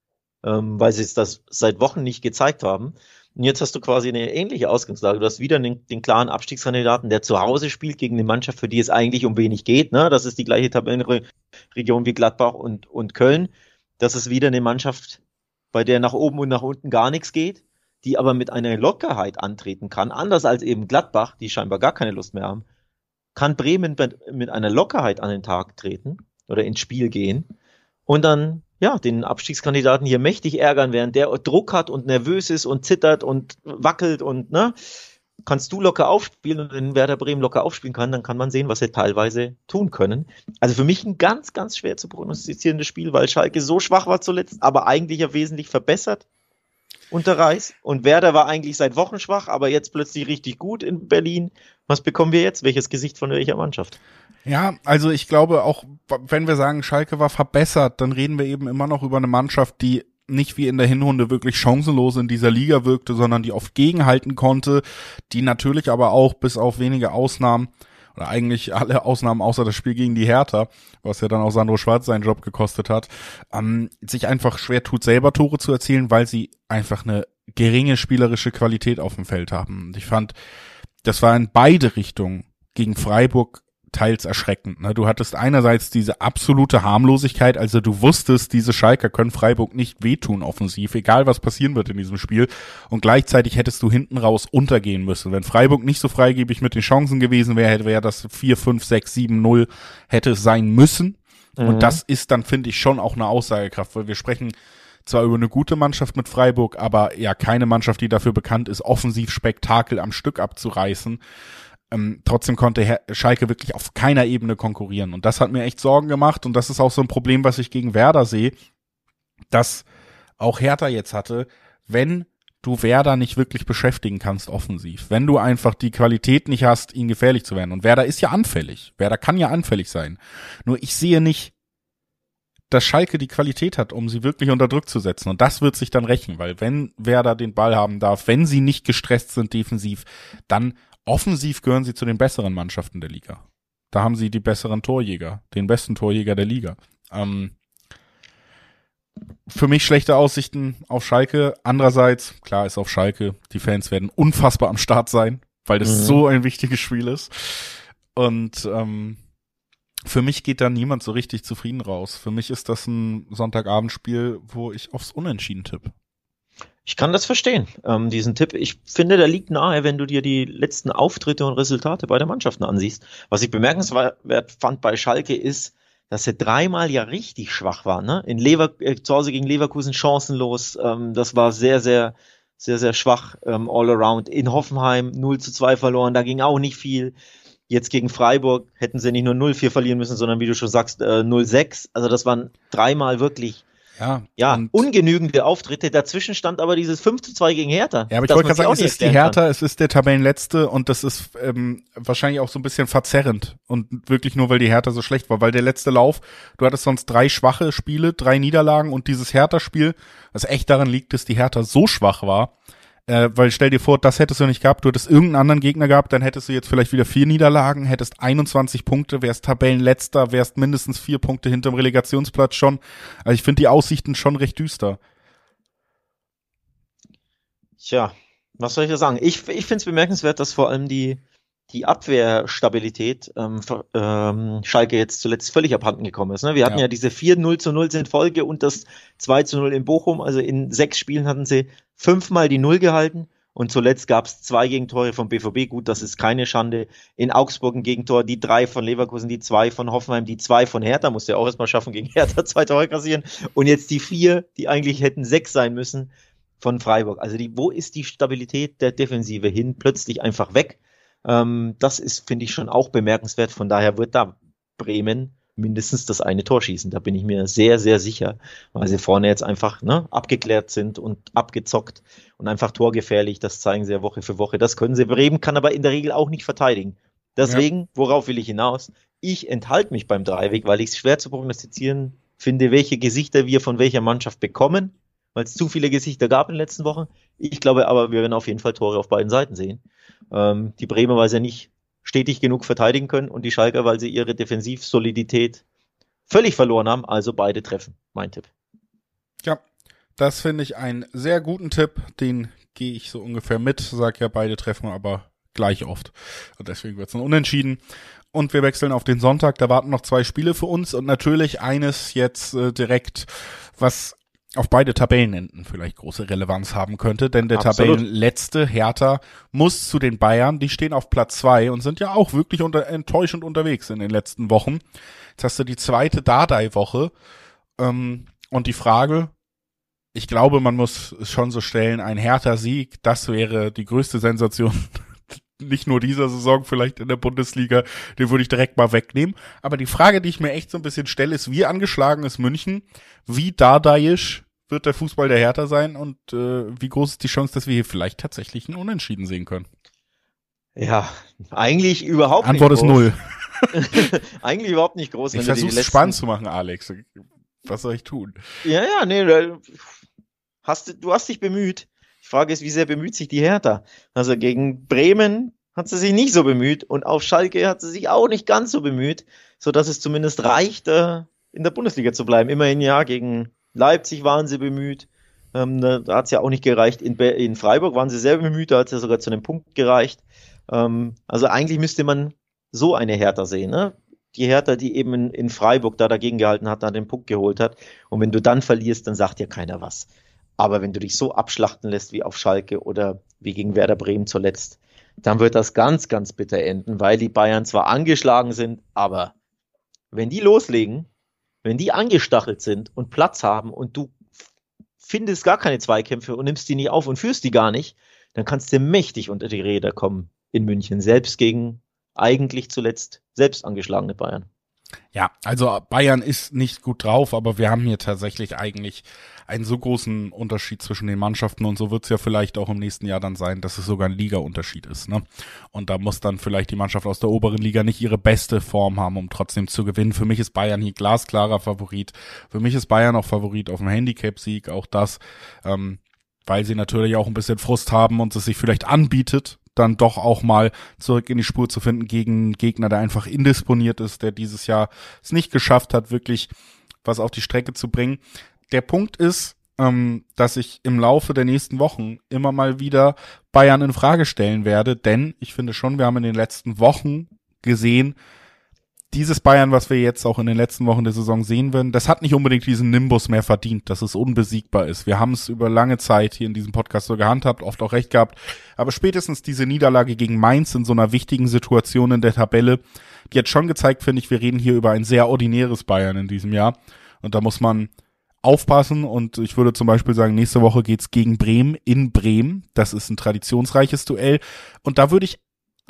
ähm, weil sie es das seit Wochen nicht gezeigt haben. Und jetzt hast du quasi eine ähnliche Ausgangslage. Du hast wieder den, den, klaren Abstiegskandidaten, der zu Hause spielt gegen eine Mannschaft, für die es eigentlich um wenig geht. Ne? Das ist die gleiche Tabellenregion wie Gladbach und, und Köln. Das ist wieder eine Mannschaft, bei der nach oben und nach unten gar nichts geht, die aber mit einer Lockerheit antreten kann, anders als eben Gladbach, die scheinbar gar keine Lust mehr haben, kann Bremen mit einer Lockerheit an den Tag treten oder ins Spiel gehen und dann ja, den Abstiegskandidaten hier mächtig ärgern, während der Druck hat und nervös ist und zittert und wackelt und ne, kannst du locker aufspielen und wenn Werder Bremen locker aufspielen kann, dann kann man sehen, was sie teilweise tun können. Also für mich ein ganz, ganz schwer zu prognostizierendes Spiel, weil Schalke so schwach war zuletzt, aber eigentlich ja wesentlich verbessert unter Reis. Und Werder war eigentlich seit Wochen schwach, aber jetzt plötzlich richtig gut in Berlin. Was bekommen wir jetzt? Welches Gesicht von welcher Mannschaft? Ja, also ich glaube auch, wenn wir sagen, Schalke war verbessert, dann reden wir eben immer noch über eine Mannschaft, die nicht wie in der Hinrunde wirklich chancenlos in dieser Liga wirkte, sondern die oft gegenhalten konnte, die natürlich aber auch bis auf wenige Ausnahmen oder eigentlich alle Ausnahmen außer das Spiel gegen die Hertha, was ja dann auch Sandro Schwarz seinen Job gekostet hat, ähm, sich einfach schwer tut, selber Tore zu erzielen, weil sie einfach eine geringe spielerische Qualität auf dem Feld haben. Und ich fand, das war in beide Richtungen gegen Freiburg teils erschreckend. Ne? Du hattest einerseits diese absolute Harmlosigkeit, also du wusstest, diese Schalker können Freiburg nicht wehtun offensiv, egal was passieren wird in diesem Spiel. Und gleichzeitig hättest du hinten raus untergehen müssen. Wenn Freiburg nicht so freigebig mit den Chancen gewesen wäre, hätte wäre das 4, 5, 6, 7, 0 hätte es sein müssen. Mhm. Und das ist dann, finde ich, schon auch eine Aussagekraft, weil wir sprechen zwar über eine gute Mannschaft mit Freiburg, aber ja keine Mannschaft, die dafür bekannt ist, offensiv Spektakel am Stück abzureißen. Ähm, trotzdem konnte Her Schalke wirklich auf keiner Ebene konkurrieren. Und das hat mir echt Sorgen gemacht. Und das ist auch so ein Problem, was ich gegen Werder sehe, dass auch Hertha jetzt hatte, wenn du Werder nicht wirklich beschäftigen kannst offensiv. Wenn du einfach die Qualität nicht hast, ihn gefährlich zu werden. Und Werder ist ja anfällig. Werder kann ja anfällig sein. Nur ich sehe nicht, dass Schalke die Qualität hat, um sie wirklich unter Druck zu setzen. Und das wird sich dann rächen, weil wenn Werder den Ball haben darf, wenn sie nicht gestresst sind defensiv, dann offensiv gehören sie zu den besseren Mannschaften der Liga. Da haben sie die besseren Torjäger, den besten Torjäger der Liga. Ähm, für mich schlechte Aussichten auf Schalke. Andererseits, klar ist auf Schalke, die Fans werden unfassbar am Start sein, weil das mhm. so ein wichtiges Spiel ist. Und ähm, für mich geht da niemand so richtig zufrieden raus. Für mich ist das ein Sonntagabendspiel, wo ich aufs Unentschieden tippe. Ich kann das verstehen, ähm, diesen Tipp. Ich finde, der liegt nahe, wenn du dir die letzten Auftritte und Resultate bei der Mannschaften ansiehst. Was ich bemerkenswert fand bei Schalke ist, dass sie dreimal ja richtig schwach waren. Ne? In Lever äh, zu Hause gegen Leverkusen chancenlos. Ähm, das war sehr, sehr, sehr, sehr schwach ähm, all around. In Hoffenheim 0 zu 2 verloren, da ging auch nicht viel. Jetzt gegen Freiburg hätten sie nicht nur 0-4 verlieren müssen, sondern wie du schon sagst, äh, 0-6. Also das waren dreimal wirklich ja, ja ungenügende Auftritte. Dazwischen stand aber dieses 5 zu 2 gegen Hertha. Ja, aber ich wollte gerade sagen, es ist die Hertha, kann. es ist der Tabellenletzte und das ist ähm, wahrscheinlich auch so ein bisschen verzerrend und wirklich nur, weil die Hertha so schlecht war, weil der letzte Lauf, du hattest sonst drei schwache Spiele, drei Niederlagen und dieses Hertha-Spiel, was echt daran liegt, dass die Hertha so schwach war, äh, weil stell dir vor, das hättest du nicht gehabt, du hättest irgendeinen anderen Gegner gehabt, dann hättest du jetzt vielleicht wieder vier Niederlagen, hättest 21 Punkte, wärst Tabellenletzter, wärst mindestens vier Punkte hinterm Relegationsplatz schon. Also ich finde die Aussichten schon recht düster. Tja, was soll ich da sagen? Ich, ich finde es bemerkenswert, dass vor allem die, die Abwehrstabilität ähm, ähm, Schalke jetzt zuletzt völlig abhanden gekommen ist. Ne? Wir hatten ja, ja diese 4-0 zu 0 in Folge und das 2 zu 0 in Bochum. Also in sechs Spielen hatten sie fünfmal die Null gehalten. Und zuletzt gab es zwei Gegentore vom BVB. Gut, das ist keine Schande. In Augsburg ein Gegentor, die drei von Leverkusen, die zwei von Hoffenheim, die zwei von Hertha. Musste ja auch erstmal schaffen, gegen Hertha zwei Tore kassieren. Und jetzt die vier, die eigentlich hätten sechs sein müssen von Freiburg. Also die, wo ist die Stabilität der Defensive hin? Plötzlich einfach weg. Ähm, das ist, finde ich, schon auch bemerkenswert. Von daher wird da Bremen mindestens das eine Tor schießen. Da bin ich mir sehr, sehr sicher, weil sie vorne jetzt einfach ne, abgeklärt sind und abgezockt und einfach torgefährlich. Das zeigen sie ja Woche für Woche. Das können sie. Bremen kann aber in der Regel auch nicht verteidigen. Deswegen, ja. worauf will ich hinaus? Ich enthalte mich beim Dreiweg, weil ich es schwer zu prognostizieren finde, welche Gesichter wir von welcher Mannschaft bekommen, weil es zu viele Gesichter gab in den letzten Wochen. Ich glaube aber, wir werden auf jeden Fall Tore auf beiden Seiten sehen. Ähm, die Bremer, weil sie nicht stetig genug verteidigen können und die Schalker, weil sie ihre Defensivsolidität völlig verloren haben. Also beide treffen. Mein Tipp. Ja, das finde ich einen sehr guten Tipp. Den gehe ich so ungefähr mit. Sag ja, beide treffen aber gleich oft. Und deswegen wird es ein Unentschieden. Und wir wechseln auf den Sonntag. Da warten noch zwei Spiele für uns und natürlich eines jetzt äh, direkt, was auf beide Tabellenenden vielleicht große Relevanz haben könnte, denn der Absolut. Tabellenletzte Hertha muss zu den Bayern, die stehen auf Platz zwei und sind ja auch wirklich unter, enttäuschend unterwegs in den letzten Wochen. Jetzt hast du die zweite Dardai-Woche ähm, und die Frage, ich glaube, man muss es schon so stellen, ein Hertha-Sieg, das wäre die größte Sensation *laughs* nicht nur dieser Saison, vielleicht in der Bundesliga, den würde ich direkt mal wegnehmen. Aber die Frage, die ich mir echt so ein bisschen stelle, ist, wie angeschlagen ist München? Wie dardaisch wird der Fußball der Hertha sein und äh, wie groß ist die Chance, dass wir hier vielleicht tatsächlich einen Unentschieden sehen können? Ja, eigentlich überhaupt Antwort nicht. Antwort ist null. *laughs* eigentlich überhaupt nicht groß. Ich versuche es spannend zu machen, Alex. Was soll ich tun? Ja, ja, nee, hast, du hast dich bemüht. Die Frage ist, wie sehr bemüht sich die Hertha? Also gegen Bremen hat sie sich nicht so bemüht und auf Schalke hat sie sich auch nicht ganz so bemüht, so dass es zumindest reicht, äh, in der Bundesliga zu bleiben. Immerhin ja gegen Leipzig waren sie bemüht. Ähm, da hat es ja auch nicht gereicht. In, in, Freiburg waren sie sehr bemüht, da hat es ja sogar zu einem Punkt gereicht. Ähm, also eigentlich müsste man so eine Hertha sehen. Ne? Die Hertha, die eben in, in Freiburg da dagegen gehalten hat, da den Punkt geholt hat. Und wenn du dann verlierst, dann sagt dir keiner was. Aber wenn du dich so abschlachten lässt wie auf Schalke oder wie gegen Werder Bremen zuletzt, dann wird das ganz, ganz bitter enden, weil die Bayern zwar angeschlagen sind, aber wenn die loslegen, wenn die angestachelt sind und Platz haben und du findest gar keine Zweikämpfe und nimmst die nicht auf und führst die gar nicht, dann kannst du mächtig unter die Räder kommen in München, selbst gegen eigentlich zuletzt selbst angeschlagene Bayern. Ja, also Bayern ist nicht gut drauf, aber wir haben hier tatsächlich eigentlich einen so großen Unterschied zwischen den Mannschaften und so wird es ja vielleicht auch im nächsten Jahr dann sein, dass es sogar ein Liga-Unterschied ist. Ne? Und da muss dann vielleicht die Mannschaft aus der oberen Liga nicht ihre beste Form haben, um trotzdem zu gewinnen. Für mich ist Bayern hier glasklarer Favorit. Für mich ist Bayern auch Favorit auf dem Handicap-Sieg, auch das, ähm, weil sie natürlich auch ein bisschen Frust haben und es sich vielleicht anbietet, dann doch auch mal zurück in die Spur zu finden gegen Gegner, der einfach indisponiert ist, der dieses Jahr es nicht geschafft hat, wirklich was auf die Strecke zu bringen. Der Punkt ist, ähm, dass ich im Laufe der nächsten Wochen immer mal wieder Bayern in Frage stellen werde, denn ich finde schon, wir haben in den letzten Wochen gesehen, dieses Bayern, was wir jetzt auch in den letzten Wochen der Saison sehen werden, das hat nicht unbedingt diesen Nimbus mehr verdient, dass es unbesiegbar ist. Wir haben es über lange Zeit hier in diesem Podcast so gehandhabt, oft auch recht gehabt. Aber spätestens diese Niederlage gegen Mainz in so einer wichtigen Situation in der Tabelle, die hat schon gezeigt, finde ich, wir reden hier über ein sehr ordinäres Bayern in diesem Jahr. Und da muss man aufpassen und ich würde zum Beispiel sagen, nächste Woche geht's gegen Bremen in Bremen. Das ist ein traditionsreiches Duell. Und da würde ich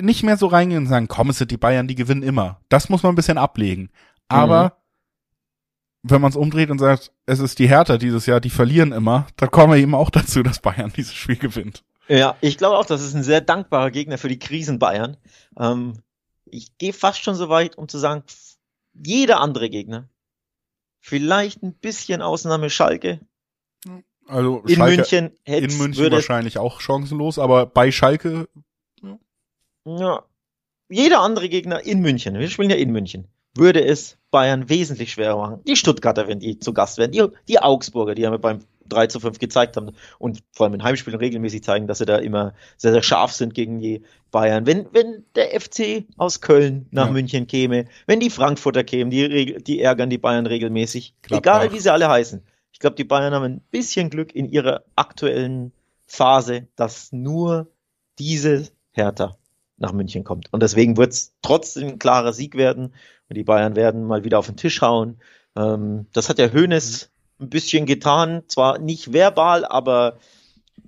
nicht mehr so reingehen und sagen, komm, es sind die Bayern, die gewinnen immer. Das muss man ein bisschen ablegen. Aber mhm. wenn man es umdreht und sagt, es ist die Hertha dieses Jahr, die verlieren immer, dann kommen wir eben auch dazu, dass Bayern *laughs* dieses Spiel gewinnt. Ja, ich glaube auch, das ist ein sehr dankbarer Gegner für die Krisen Bayern. Ähm, ich gehe fast schon so weit, um zu sagen, jeder andere Gegner, vielleicht ein bisschen Ausnahme Schalke. Also in Schalke, München hätte in München wahrscheinlich auch chancenlos, aber bei Schalke ja, jeder andere Gegner in München, wir spielen ja in München, würde es Bayern wesentlich schwerer machen. Die Stuttgarter, wenn die zu Gast werden, die, die Augsburger, die haben wir beim 3 zu 5 gezeigt haben und vor allem in Heimspielen regelmäßig zeigen, dass sie da immer sehr, sehr scharf sind gegen die Bayern. Wenn, wenn der FC aus Köln nach ja. München käme, wenn die Frankfurter kämen, die, die ärgern die Bayern regelmäßig, Gladbach. egal wie sie alle heißen. Ich glaube, die Bayern haben ein bisschen Glück in ihrer aktuellen Phase, dass nur diese Hertha nach München kommt. Und deswegen wird es trotzdem ein klarer Sieg werden. Und die Bayern werden mal wieder auf den Tisch hauen. Ähm, das hat der Hönes ein bisschen getan. Zwar nicht verbal, aber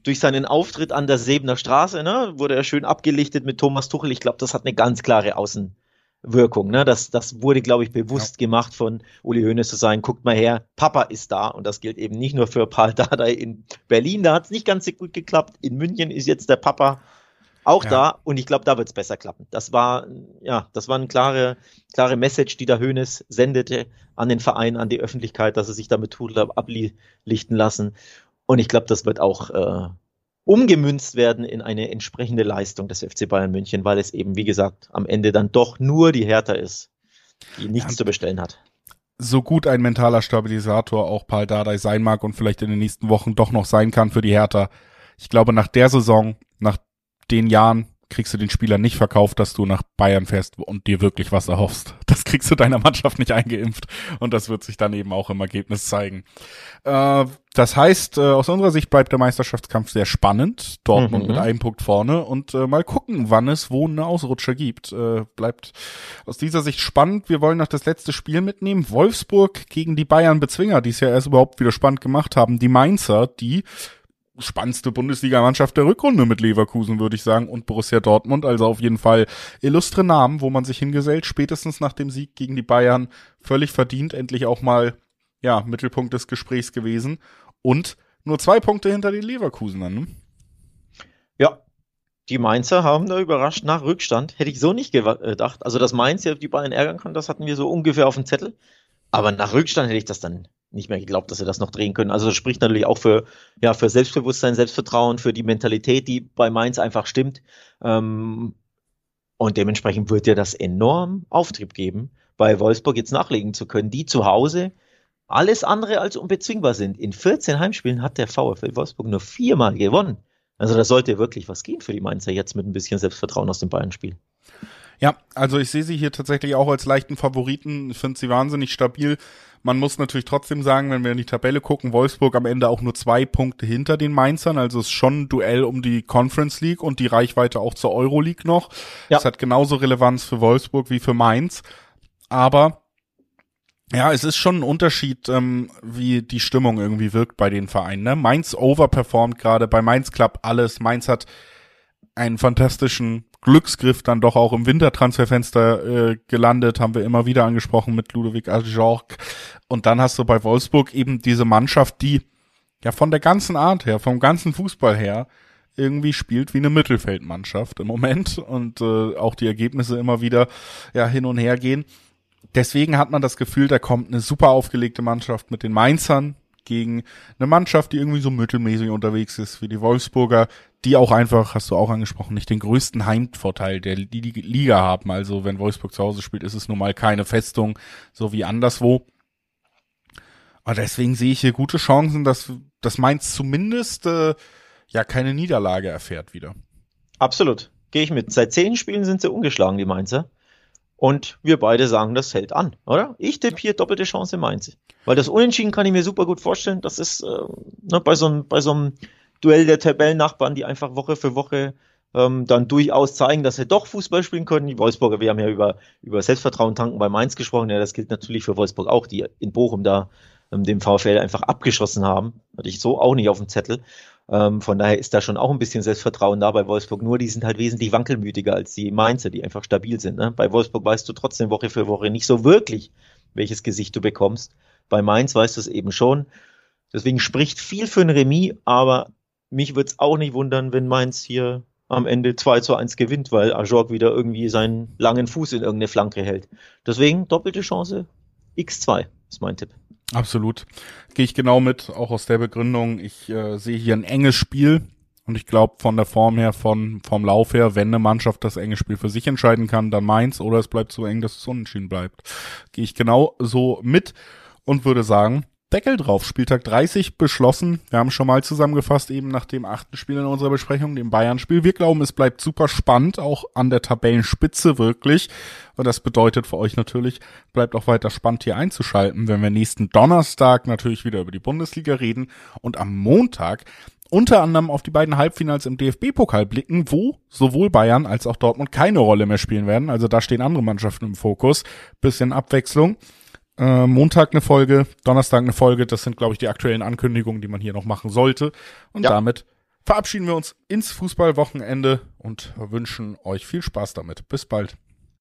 durch seinen Auftritt an der Sebener Straße ne, wurde er schön abgelichtet mit Thomas Tuchel. Ich glaube, das hat eine ganz klare Außenwirkung. Ne? Das, das wurde, glaube ich, bewusst ja. gemacht von Uli Hoeneß zu sagen, guckt mal her, Papa ist da. Und das gilt eben nicht nur für Paul Dardai in Berlin, da hat es nicht ganz so gut geklappt. In München ist jetzt der Papa auch ja. da und ich glaube, da wird es besser klappen. Das war, ja, das war eine klare, klare Message, die der Hönes sendete an den Verein, an die Öffentlichkeit, dass er sich damit tut ablichten lassen. Und ich glaube, das wird auch äh, umgemünzt werden in eine entsprechende Leistung des FC Bayern München, weil es eben, wie gesagt, am Ende dann doch nur die Hertha ist, die nichts ja. zu bestellen hat so gut ein mentaler Stabilisator auch Paul Dardai sein mag und vielleicht in den nächsten Wochen doch noch sein kann für die Hertha. Ich glaube, nach der Saison, nach den Jahren kriegst du den Spieler nicht verkauft, dass du nach Bayern fährst und dir wirklich was erhoffst. *laughs* Das kriegst du deiner Mannschaft nicht eingeimpft und das wird sich dann eben auch im Ergebnis zeigen. Äh, das heißt, äh, aus unserer Sicht bleibt der Meisterschaftskampf sehr spannend. Dortmund mhm. mit einem Punkt vorne und äh, mal gucken, wann es wo eine Ausrutscher gibt. Äh, bleibt aus dieser Sicht spannend. Wir wollen noch das letzte Spiel mitnehmen. Wolfsburg gegen die Bayern Bezwinger, die es ja erst überhaupt wieder spannend gemacht haben. Die Mainzer, die spannendste Bundesligamannschaft der Rückrunde mit Leverkusen, würde ich sagen, und Borussia Dortmund. Also auf jeden Fall illustre Namen, wo man sich hingesellt, spätestens nach dem Sieg gegen die Bayern. Völlig verdient, endlich auch mal, ja, Mittelpunkt des Gesprächs gewesen. Und nur zwei Punkte hinter den Leverkusenern, ne? Ja. Die Mainzer haben da überrascht nach Rückstand. Hätte ich so nicht gedacht. Also, dass Mainz ja die Bayern ärgern kann, das hatten wir so ungefähr auf dem Zettel. Aber nach Rückstand hätte ich das dann nicht mehr geglaubt, dass sie das noch drehen können. Also das spricht natürlich auch für, ja, für Selbstbewusstsein, Selbstvertrauen, für die Mentalität, die bei Mainz einfach stimmt. Ähm, und dementsprechend wird dir das enorm Auftrieb geben, bei Wolfsburg jetzt nachlegen zu können, die zu Hause alles andere als unbezwingbar sind. In 14 Heimspielen hat der VfL Wolfsburg nur viermal gewonnen. Also da sollte wirklich was gehen für die Mainzer jetzt mit ein bisschen Selbstvertrauen aus dem Bayern-Spiel. Ja, also ich sehe sie hier tatsächlich auch als leichten Favoriten. Ich finde sie wahnsinnig stabil. Man muss natürlich trotzdem sagen, wenn wir in die Tabelle gucken, Wolfsburg am Ende auch nur zwei Punkte hinter den Mainzern. Also es ist schon ein Duell um die Conference League und die Reichweite auch zur Euro League noch. Ja. Das hat genauso Relevanz für Wolfsburg wie für Mainz. Aber ja, es ist schon ein Unterschied, ähm, wie die Stimmung irgendwie wirkt bei den Vereinen. Ne? Mainz overperformt gerade, bei Mainz klappt alles. Mainz hat einen fantastischen Glücksgriff dann doch auch im Wintertransferfenster äh, gelandet, haben wir immer wieder angesprochen mit Ludovic Ajork. Und dann hast du bei Wolfsburg eben diese Mannschaft, die ja von der ganzen Art her, vom ganzen Fußball her, irgendwie spielt wie eine Mittelfeldmannschaft im Moment und äh, auch die Ergebnisse immer wieder ja hin und her gehen. Deswegen hat man das Gefühl, da kommt eine super aufgelegte Mannschaft mit den Mainzern, gegen eine Mannschaft, die irgendwie so mittelmäßig unterwegs ist, wie die Wolfsburger, die auch einfach, hast du auch angesprochen, nicht den größten Heimvorteil der Liga haben. Also wenn Wolfsburg zu Hause spielt, ist es nun mal keine Festung, so wie anderswo. Aber deswegen sehe ich hier gute Chancen, dass, dass Mainz zumindest äh, ja keine Niederlage erfährt wieder. Absolut. Gehe ich mit. Seit zehn Spielen sind sie ungeschlagen, die Mainzer. Und wir beide sagen, das hält an, oder? Ich tippe hier doppelte Chance Mainz. Weil das Unentschieden kann ich mir super gut vorstellen. Das ist äh, ne, bei so einem bei so einem Duell der Tabellennachbarn, die einfach Woche für Woche ähm, dann durchaus zeigen, dass sie doch Fußball spielen können. Die Wolfsburger, wir haben ja über, über Selbstvertrauen tanken bei Mainz gesprochen. Ja, das gilt natürlich für Wolfsburg auch, die in Bochum da ähm, dem VfL einfach abgeschossen haben. Hatte ich so auch nicht auf dem Zettel. Ähm, von daher ist da schon auch ein bisschen Selbstvertrauen da bei Wolfsburg. Nur die sind halt wesentlich wankelmütiger als die Mainzer, die einfach stabil sind. Ne? Bei Wolfsburg weißt du trotzdem Woche für Woche nicht so wirklich, welches Gesicht du bekommst. Bei Mainz weißt du es eben schon. Deswegen spricht viel für ein Remis, aber mich würde es auch nicht wundern, wenn Mainz hier am Ende 2 zu 1 gewinnt, weil Ajorg wieder irgendwie seinen langen Fuß in irgendeine Flanke hält. Deswegen doppelte Chance X2 ist mein Tipp. Absolut. Gehe ich genau mit, auch aus der Begründung. Ich äh, sehe hier ein enges Spiel und ich glaube von der Form her, von vom Lauf her, wenn eine Mannschaft das enge Spiel für sich entscheiden kann, dann meins oder es bleibt so eng, dass es unentschieden bleibt. Gehe ich genau so mit und würde sagen, Deckel drauf. Spieltag 30 beschlossen. Wir haben schon mal zusammengefasst, eben nach dem achten Spiel in unserer Besprechung, dem Bayern-Spiel. Wir glauben, es bleibt super spannend, auch an der Tabellenspitze wirklich. Und das bedeutet für euch natürlich, bleibt auch weiter spannend hier einzuschalten, wenn wir nächsten Donnerstag natürlich wieder über die Bundesliga reden und am Montag unter anderem auf die beiden Halbfinals im DFB-Pokal blicken, wo sowohl Bayern als auch Dortmund keine Rolle mehr spielen werden. Also da stehen andere Mannschaften im Fokus. Bisschen Abwechslung. Äh, Montag eine Folge, Donnerstag eine Folge. Das sind, glaube ich, die aktuellen Ankündigungen, die man hier noch machen sollte. Und ja. damit verabschieden wir uns ins Fußballwochenende und wünschen euch viel Spaß damit. Bis bald.